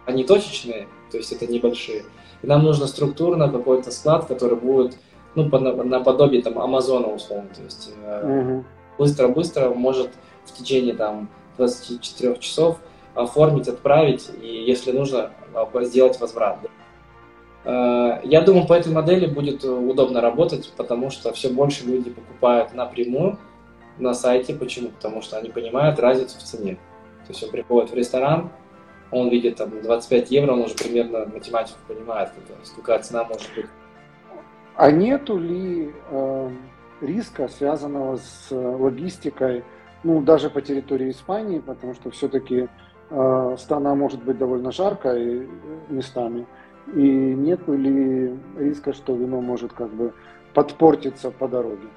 они точечные, то есть это небольшие. И нам нужно структурно какой-то склад, который будет ну, по, наподобие там Амазона условно, то есть э, быстро-быстро может в течение там 24 часов оформить, отправить и, если нужно, а, сделать возврат. Э, я думаю, по этой модели будет удобно работать, потому что все больше люди покупают напрямую на сайте. Почему? Потому что они понимают разницу в цене. То есть он приходит в ресторан, он видит там 25 евро, он уже примерно математику понимает, сколько цена может быть. А нету ли э, риска, связанного с логистикой, ну, даже по территории Испании, потому что все-таки э, страна может быть довольно жаркой э, местами, и нет ли риска, что вино может как бы подпортиться по дороге?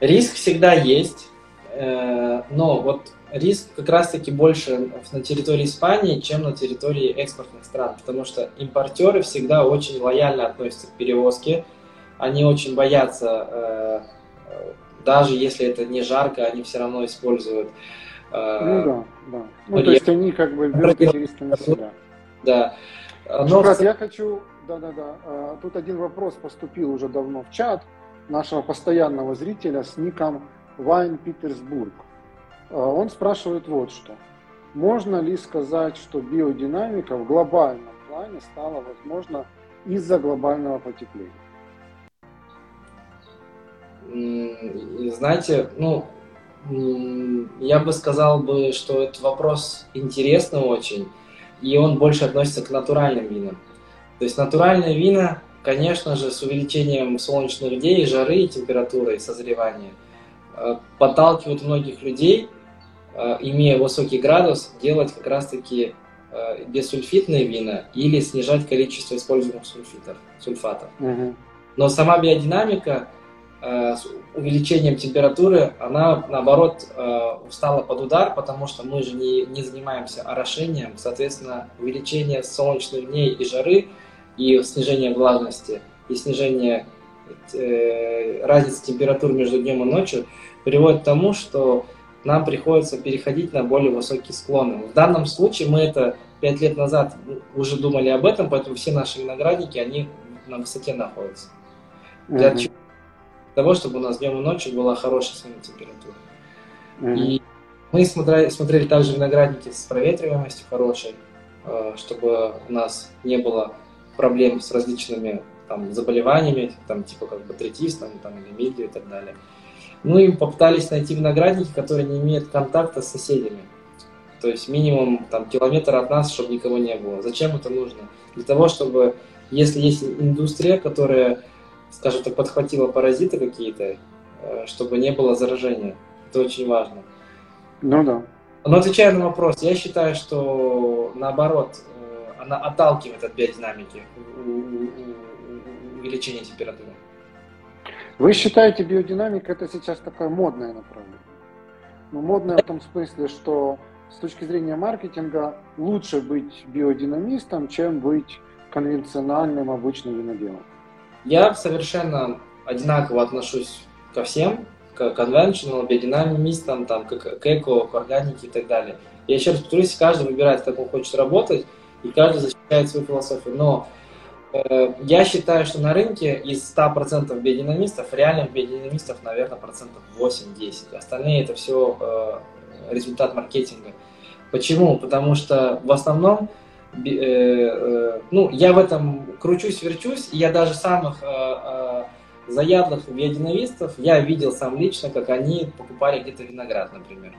Риск всегда есть, э, но вот риск как раз-таки больше на территории Испании, чем на территории экспортных стран, потому что импортеры всегда очень лояльно относятся к перевозке, они очень боятся, э, даже если это не жарко, они все равно используют. Э, ну да, да. Ну, то есть они как бы берут риски на себя. Да. Но... Брат, я хочу, да-да-да, тут один вопрос поступил уже давно в чат нашего постоянного зрителя с ником Вайн Питерсбург. Он спрашивает вот что. Можно ли сказать, что биодинамика в глобальном плане стала возможна из-за глобального потепления? Знаете, ну, я бы сказал бы, что этот вопрос интересный очень, и он больше относится к натуральным винам. То есть натуральные вина, конечно же, с увеличением солнечных дней, жары, и температуры и созревания, э, подталкивают многих людей, э, имея высокий градус, делать как раз-таки э, бессульфитные вина или снижать количество используемых сульфитов, сульфатов. Угу. Но сама биодинамика с увеличением температуры, она, наоборот, устала э, под удар, потому что мы же не, не занимаемся орошением, соответственно, увеличение солнечных дней и жары, и снижение влажности, и снижение э, разницы температур между днем и ночью приводит к тому, что нам приходится переходить на более высокие склоны. В данном случае мы это пять лет назад уже думали об этом, поэтому все наши виноградники, они на высоте находятся. Для mm-hmm того, чтобы у нас днем и ночью была хорошая сменная температура. Mm-hmm. И мы смотрели, смотрели также виноградники с проветриваемостью хорошей, э, чтобы у нас не было проблем с различными там, заболеваниями, там, типа как батритис там, там, или мидию и так далее. Ну и попытались найти виноградники, которые не имеют контакта с соседями. То есть минимум там, километр от нас, чтобы никого не было. Зачем это нужно? Для того, чтобы, если есть индустрия, которая скажем так, подхватила паразиты какие-то, э, чтобы не было заражения. Это очень важно. Ну да. Но отвечая на вопрос, я считаю, что наоборот, э, она отталкивает от биодинамики увеличение температуры. Вы считаете, биодинамика это сейчас такое модное направление? Ну, модное в том смысле, что с точки зрения маркетинга лучше быть биодинамистом, чем быть конвенциональным обычным виноделом. Я совершенно одинаково отношусь ко всем, к conventional, биодинамистам, там, к, к эко, к органике и так далее. Я еще раз повторюсь, каждый выбирает, как он хочет работать, и каждый защищает свою философию. Но э, я считаю, что на рынке из 100% биодинамистов, реальных биодинамистов, наверное, процентов 8-10. Остальные это все э, результат маркетинга. Почему? Потому что в основном ну, я в этом кручусь, верчусь, и я даже самых э, заядлых биодинамистов, я видел сам лично, как они покупали где-то виноград, например.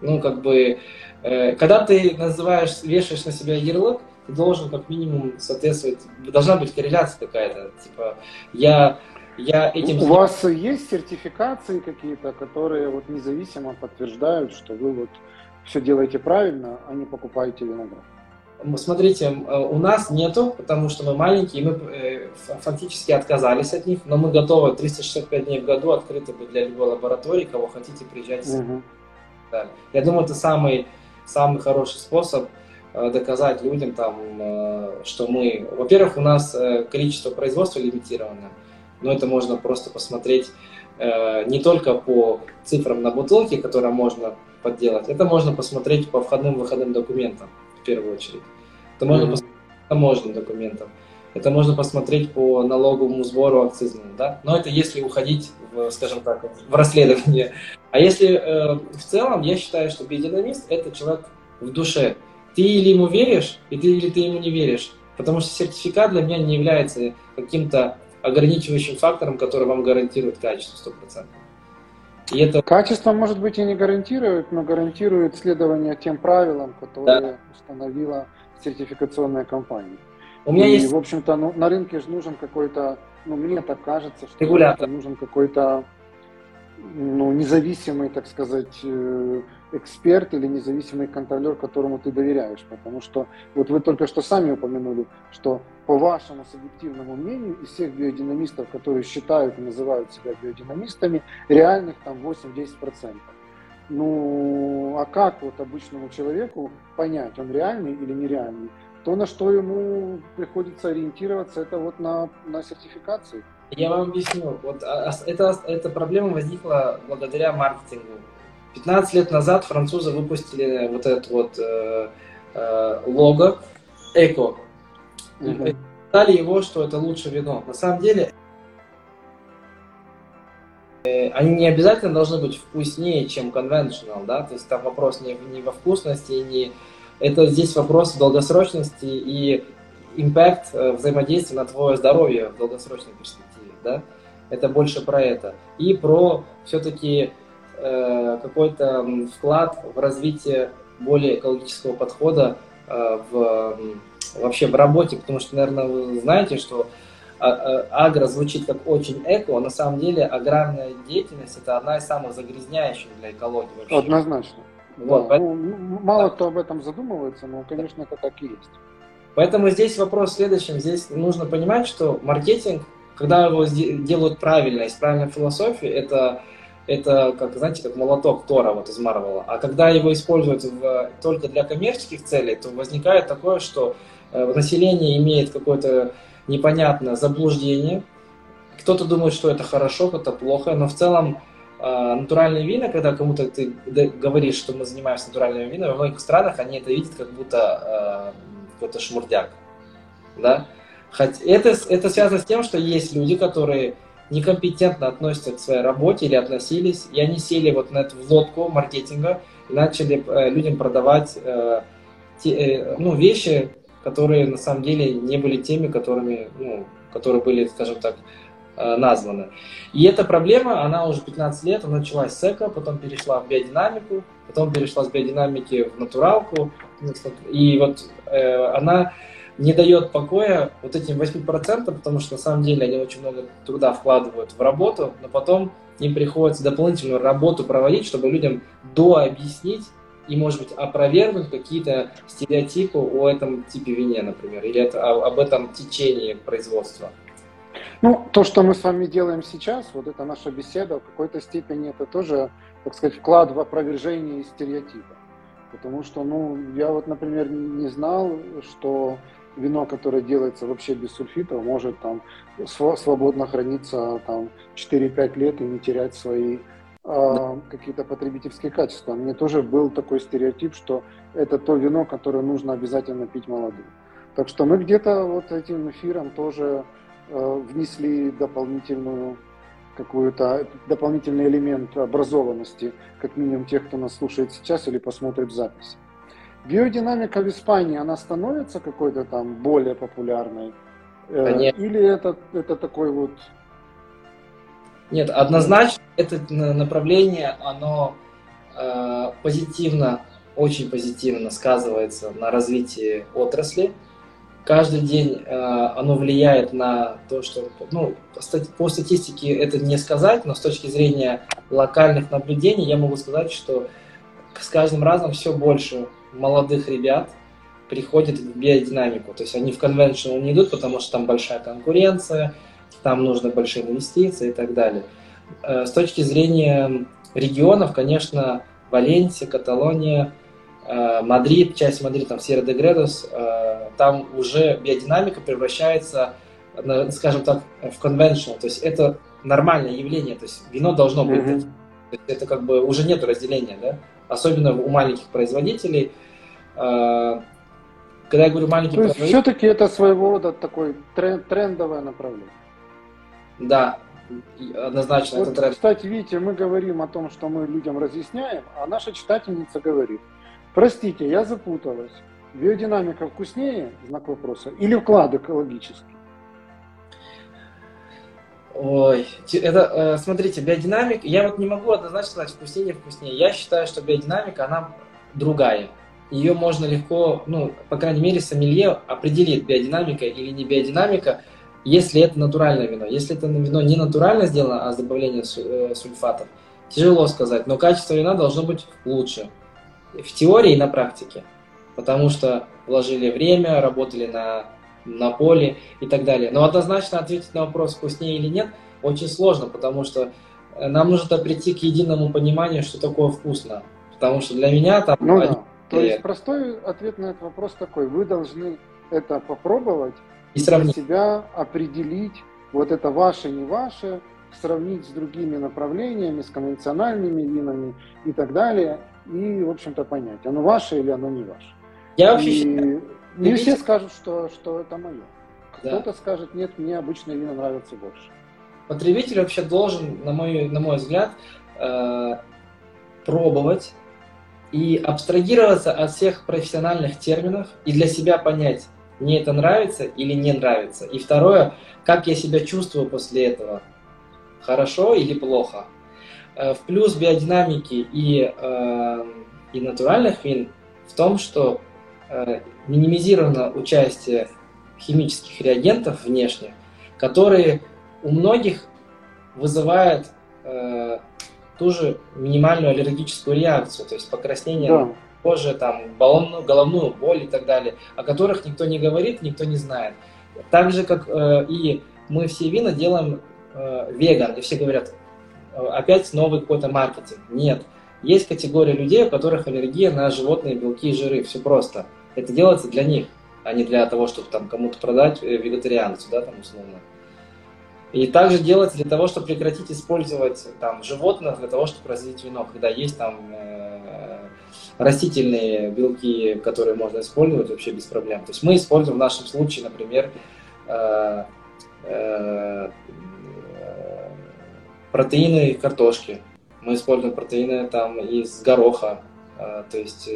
Ну, как бы, когда ты называешь, вешаешь на себя ярлык, ты должен как минимум соответствовать, должна быть корреляция какая-то, типа, я, я этим... У вас есть сертификации какие-то, которые вот независимо подтверждают, что вы вот все делаете правильно, а не покупаете виноград? Смотрите, э, у нас нету, потому что мы маленькие, мы э, фактически отказались от них, но мы готовы 365 дней в году открыты быть для любой лаборатории, кого хотите, приезжайте. Угу. Да. Я думаю, это самый, самый хороший способ э, доказать людям, там, что мы... Во-первых, у нас количество производства лимитировано, но это можно просто посмотреть не только по цифрам на бутылке, которые можно подделать, это можно посмотреть по входным-выходным документам первую очередь. Это можно mm-hmm. посмотреть по таможенным документам. Это можно посмотреть по налоговому сбору акцизному, да. Но это если уходить, в, скажем так, в расследование. А если э, в целом, я считаю, что биодинамист – это человек в душе. Ты или ему веришь, и ты, или ты ему не веришь. Потому что сертификат для меня не является каким-то ограничивающим фактором, который вам гарантирует качество 100%. И это... Качество, может быть, и не гарантирует, но гарантирует следование тем правилам, которые да. установила сертификационная компания. У меня и, есть... в общем-то, ну, на рынке же нужен какой-то, ну, мне так кажется, что нужен какой-то ну, независимый, так сказать, э, эксперт или независимый контролер, которому ты доверяешь. Потому что вот вы только что сами упомянули, что по вашему субъективному мнению, из всех биодинамистов, которые считают и называют себя биодинамистами, реальных там 8-10%. Ну, а как вот обычному человеку понять, он реальный или нереальный? То, на что ему приходится ориентироваться, это вот на, на сертификации. Я вам объясню. Вот а, а, это, эта проблема возникла благодаря маркетингу. 15 лет назад французы выпустили вот это вот э, э, лого Эко. Mm-hmm. Дали его, что это лучшее вино. На самом деле они не обязательно должны быть вкуснее, чем conventional, да, то есть там вопрос не, не во вкусности, не... Это здесь вопрос долгосрочности и импакт э, взаимодействия на твое здоровье в долгосрочной перспективе, да, это больше про это. И про все-таки э, какой-то вклад в развитие более экологического подхода э, в, вообще в работе, потому что, наверное, вы знаете, что агро звучит как очень эко, а на самом деле аграрная деятельность это одна из самых загрязняющих для экологии вообще. Однозначно. Вот, да. ну, мало да. кто об этом задумывается, но, конечно, это так и есть. Поэтому здесь вопрос в следующем. Здесь нужно понимать, что маркетинг, когда его делают правильно, из правильной философии, это, это как, знаете, как молоток Тора вот из Марвела. А когда его используют в, только для коммерческих целей, то возникает такое, что э, население имеет какое-то непонятное заблуждение. Кто-то думает, что это хорошо, кто-то плохо, но в целом э, натуральные вина, когда кому-то ты говоришь, что мы занимаемся натуральными винами, во многих странах они это видят как будто э, какой-то шмурдяк. Да? Хоть это, это связано с тем, что есть люди, которые некомпетентно относятся к своей работе или относились, и они сели вот на эту лодку маркетинга и начали э, людям продавать э, те, э, ну, вещи, которые на самом деле не были теми, которыми, ну, которые были, скажем так, э, названы. И эта проблема, она уже 15 лет, она началась с эко, потом перешла в биодинамику, потом перешла с биодинамики в натуралку, и вот э, она не дает покоя вот этим 8%, потому что на самом деле они очень много труда вкладывают в работу, но потом им приходится дополнительную работу проводить, чтобы людям дообъяснить и, может быть, опровергнуть какие-то стереотипы о этом типе вине, например, или это, об этом течении производства. Ну, то, что мы с вами делаем сейчас, вот это наша беседа, в какой-то степени это тоже, так сказать, вклад в опровержение стереотипа. Потому что, ну, я вот, например, не знал, что вино, которое делается вообще без сульфитов, может там свободно храниться там 4-5 лет и не терять свои э, какие-то потребительские качества. Мне тоже был такой стереотип, что это то вино, которое нужно обязательно пить молодым. Так что мы где-то вот этим эфиром тоже э, внесли дополнительную какой-то дополнительный элемент образованности, как минимум тех, кто нас слушает сейчас или посмотрит запись. Биодинамика в Испании, она становится какой-то там более популярной? Э, Нет. Или это, это такой вот... Нет, однозначно это направление, оно э, позитивно, очень позитивно сказывается на развитии отрасли каждый день э, оно влияет на то, что, ну, по статистике это не сказать, но с точки зрения локальных наблюдений я могу сказать, что с каждым разом все больше молодых ребят приходят в биодинамику. То есть они в conventional не идут, потому что там большая конкуренция, там нужны большие инвестиции и так далее. Э, с точки зрения регионов, конечно, Валенсия, Каталония – Э, Мадрид, часть Мадрида, там Сьерра де Гредос, э, там уже биодинамика превращается, скажем так, в conventional, то есть это нормальное явление, то есть вино должно быть, mm-hmm. то есть это как бы уже нет разделения, да, особенно у маленьких производителей. Когда я говорю маленький производитель... Все-таки это своего рода такой тренд, трендовое направление. Да, однозначно вот, это тренд. Кстати, видите, мы говорим о том, что мы людям разъясняем, а наша читательница говорит – Простите, я запуталась. Биодинамика вкуснее, знак вопроса, или вклад экологический? Ой, это, э, смотрите, биодинамик, я вот не могу однозначно сказать, вкуснее, вкуснее. Я считаю, что биодинамика, она другая. Ее можно легко, ну, по крайней мере, сомелье определит, биодинамика или не биодинамика, если это натуральное вино. Если это вино не натурально сделано, а с добавлением э, сульфатов, Тяжело сказать, но качество вина должно быть лучше. В теории и на практике. Потому что вложили время, работали на, на поле и так далее. Но однозначно ответить на вопрос, вкуснее или нет, очень сложно, потому что э, нам нужно прийти к единому пониманию, что такое вкусно. Потому что для меня там... Ну, да. То есть простой ответ на этот вопрос такой. Вы должны это попробовать и сравнить. для себя определить, вот это ваше, не ваше, сравнить с другими направлениями, с конвенциональными винами и так далее, и, в общем-то, понять, оно ваше или оно не ваше. Я вообще и считаю, не все видите? скажут, что, что это мое. Кто-то скажет, нет, мне обычное вино нравится больше. Потребитель вообще должен, на мой, на мой взгляд, э, пробовать и абстрагироваться от всех профессиональных терминов и для себя понять, мне это нравится или не нравится. И второе, как я себя чувствую после этого, хорошо или плохо. Э, в плюс биодинамики и, э, и натуральных вин в том, что э, минимизировано участие химических реагентов внешних, которые у многих вызывают ту же минимальную аллергическую реакцию, то есть покраснение да. Кожи, там, баллонную, головную боль и так далее, о которых никто не говорит, никто не знает. Так же, как э, и мы все вина делаем э, веган, и все говорят, э, опять новый какой-то маркетинг. Нет. Есть категория людей, у которых аллергия на животные белки и жиры. Все просто. Это делается для них, а не для того, чтобы там кому-то продать э, вегетарианцу, да, там условно. И также делается для того, чтобы прекратить использовать там, животных для того, чтобы развить вино, когда есть там э, растительные белки, которые можно использовать вообще без проблем. То есть мы используем в нашем случае, например, э, э, протеины картошки. Мы используем протеины там из гороха. Э, то есть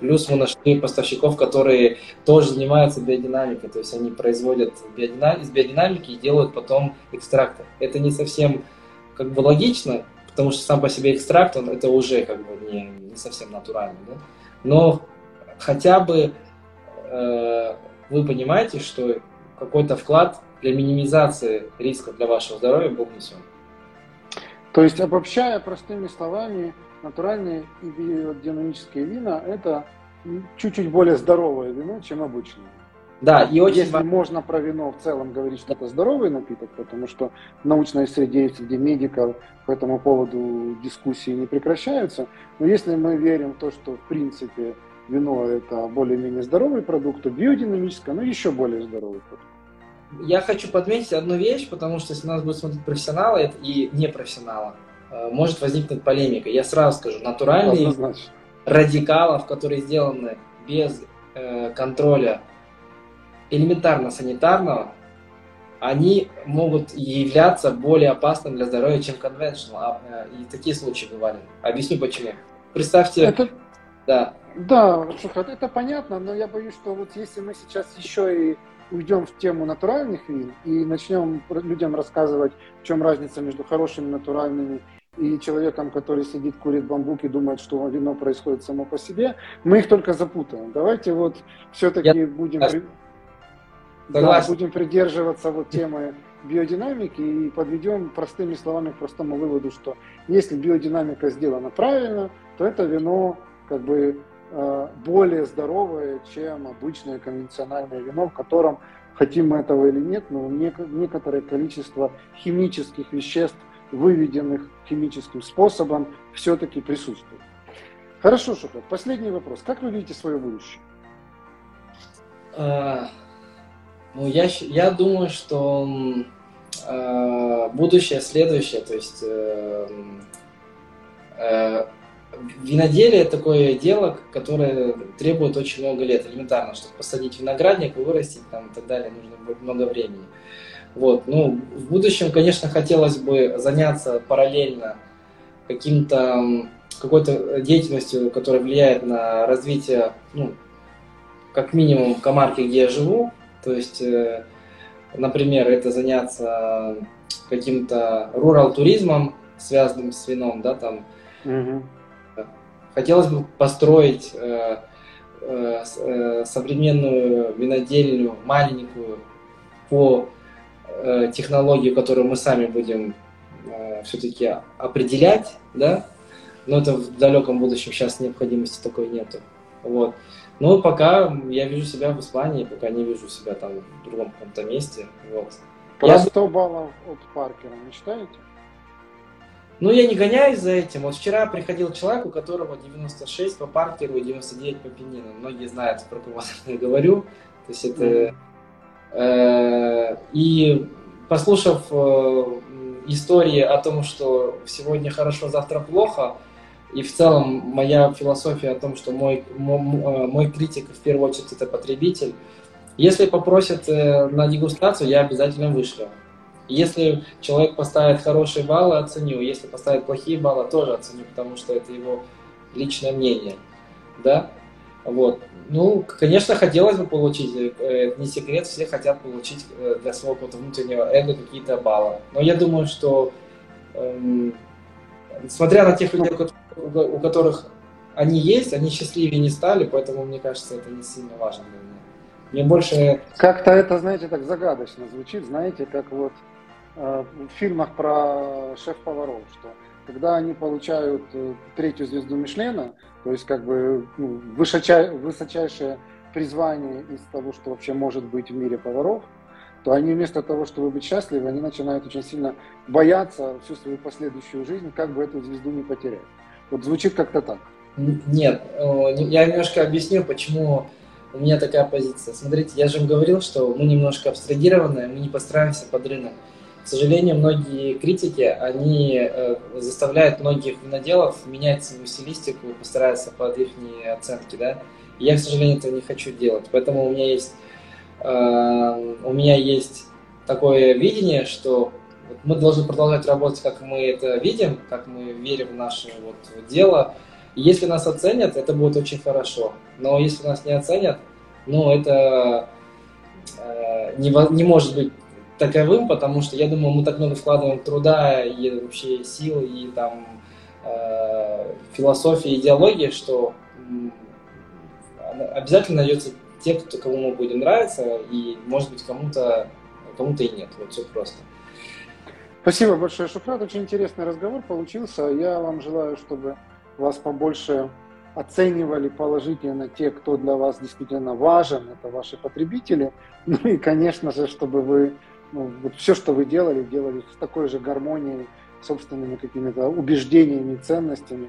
плюс мы нашли поставщиков, которые тоже занимаются биодинамикой, то есть они производят биодинам... из биодинамики и делают потом экстракты. Это не совсем как бы логично, потому что сам по себе экстракт, он, это уже как бы не, не совсем натурально. Да? Но хотя бы э, вы понимаете, что какой-то вклад для минимизации риска для вашего здоровья был внесен. То есть, обобщая простыми словами, натуральные и биодинамические вина – это чуть-чуть более здоровое вино, чем обычное. Да, и очень Если можно про вино в целом говорить, что это здоровый напиток, потому что в научной среде, среди медиков по этому поводу дискуссии не прекращаются, но если мы верим в то, что в принципе вино это более-менее здоровый продукт, то биодинамическое, ну еще более здоровый продукт. Я хочу подметить одну вещь, потому что если нас будут смотреть профессионалы и непрофессионалы, Э, может возникнуть полемика. Я сразу скажу, натуральные радикалов, которые сделаны без э, контроля элементарно-санитарного, они могут являться более опасным для здоровья, чем conventional. А, э, и такие случаи бывали. Объясню почему. Представьте... Это... Да. Да, это понятно, но я боюсь, что вот если мы сейчас еще и уйдем в тему натуральных вин и начнем людям рассказывать, в чем разница между хорошими натуральными и человеком, который сидит, курит бамбук и думает, что вино происходит само по себе, мы их только запутаем. Давайте вот все-таки Я... будем, при... да, будем придерживаться вот темы биодинамики и подведем простыми словами к простому выводу, что если биодинамика сделана правильно, то это вино как бы э, более здоровое, чем обычное конвенциональное вино, в котором, хотим мы этого или нет, но некоторое количество химических веществ выведенных химическим способом, все-таки присутствует. Хорошо, Шухов, последний вопрос. Как вы видите свое будущее? Ну, я, я думаю, что а, будущее следующее, то есть э, э, виноделие такое дело, которое требует очень много лет, элементарно, чтобы посадить виноградник вырастить там и так далее, нужно много времени. Вот. Ну, в будущем, конечно, хотелось бы заняться параллельно каким-то какой-то деятельностью, которая влияет на развитие, ну, как минимум, комарки, где я живу. То есть, э, например, это заняться каким-то рурал-туризмом, связанным с вином, да, там. Угу. Хотелось бы построить э, э, э современную винодельню, маленькую, по Э, технологию, которую мы сами будем э, все-таки определять, да, но это в далеком будущем сейчас необходимости такой нету. Вот. Но пока я вижу себя в Испании, пока не вижу себя там в другом каком-то месте. Вот. Про я... 100 баллов от Паркера мечтаете? Ну, я не гоняюсь за этим. Вот вчера приходил человек, у которого 96 по Паркеру и 99 по Пенину. Многие знают, про кого я говорю. То есть это... Э, и послушав э, истории о том, что сегодня хорошо, завтра плохо, и в целом моя философия о том, что мой, э, мой критик в первую очередь это потребитель, если попросят э, на дегустацию, я обязательно вышлю. Если человек поставит хорошие баллы, оценю. Если поставит плохие баллы, тоже оценю, потому что это его личное мнение. Да? Вот. Ну, конечно, хотелось бы получить, э, не секрет, все хотят получить для своего внутреннего эго какие-то баллы. Но я думаю, что, эм, смотря на тех людей, у которых они есть, они счастливее не стали, поэтому, мне кажется, это не сильно важно для меня. Мне больше... Как-то это, знаете, так загадочно звучит, знаете, как вот э, в фильмах про шеф-поваров, что когда они получают э, третью звезду Мишлена, то есть как бы ну, высочай, высочайшее призвание из того, что вообще может быть в мире поваров, то они вместо того, чтобы быть счастливы, они начинают очень сильно бояться всю свою последующую жизнь, как бы эту звезду не потерять. Вот звучит как-то так. Нет, я немножко объясню, почему у меня такая позиция. Смотрите, я же вам говорил, что мы немножко абстрагированные, мы не подстраиваемся под рынок. К сожалению, многие критики, они э, заставляют многих виноделов менять свою стилистику, постараться под их оценки, да. Я, к сожалению, этого не хочу делать. Поэтому у меня есть, э, у меня есть такое видение, что мы должны продолжать работать, как мы это видим, как мы верим в наше вот дело. И если нас оценят, это будет очень хорошо. Но если нас не оценят, ну, это э, не, не может быть таковым, потому что, я думаю, мы так много вкладываем труда и вообще сил, и там э, философии, идеологии, что э, обязательно найдется те, кто, кому мы будем нравиться, и, может быть, кому-то кому-то и нет. Вот все просто. Спасибо большое, Шуфрат. Очень интересный разговор получился. Я вам желаю, чтобы вас побольше оценивали положительно те, кто для вас действительно важен, это ваши потребители. Ну и, конечно же, чтобы вы ну, вот все, что вы делали, делали с такой же гармонией, собственными какими-то убеждениями, ценностями,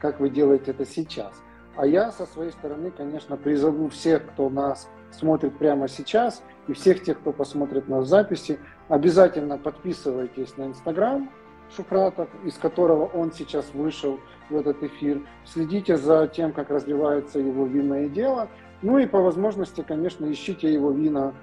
как вы делаете это сейчас. А я со своей стороны, конечно, призову всех, кто нас смотрит прямо сейчас, и всех тех, кто посмотрит нас в записи, обязательно подписывайтесь на Инстаграм Шухратов, из которого он сейчас вышел в этот эфир. Следите за тем, как развивается его винное дело. Ну и по возможности, конечно, ищите его вина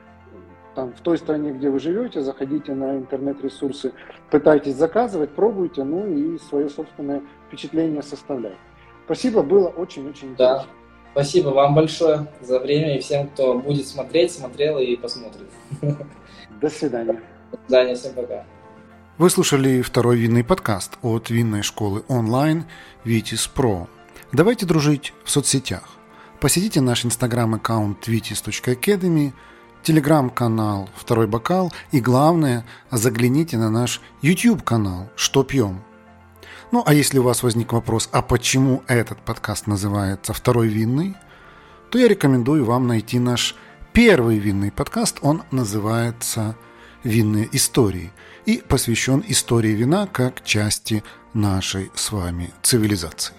там, в той стране, где вы живете, заходите на интернет-ресурсы, пытайтесь заказывать, пробуйте, ну и свое собственное впечатление составляйте. Спасибо, было очень-очень да. интересно. Спасибо вам большое за время и всем, кто будет смотреть, смотрел и посмотрит. До свидания. До свидания, всем пока. Вы слушали второй винный подкаст от винной школы онлайн Vitis Pro. Давайте дружить в соцсетях. Посетите наш инстаграм-аккаунт vitis.academy, телеграм-канал «Второй бокал» и, главное, загляните на наш YouTube-канал «Что пьем?». Ну, а если у вас возник вопрос, а почему этот подкаст называется «Второй винный?», то я рекомендую вам найти наш первый винный подкаст. Он называется «Винные истории» и посвящен истории вина как части нашей с вами цивилизации.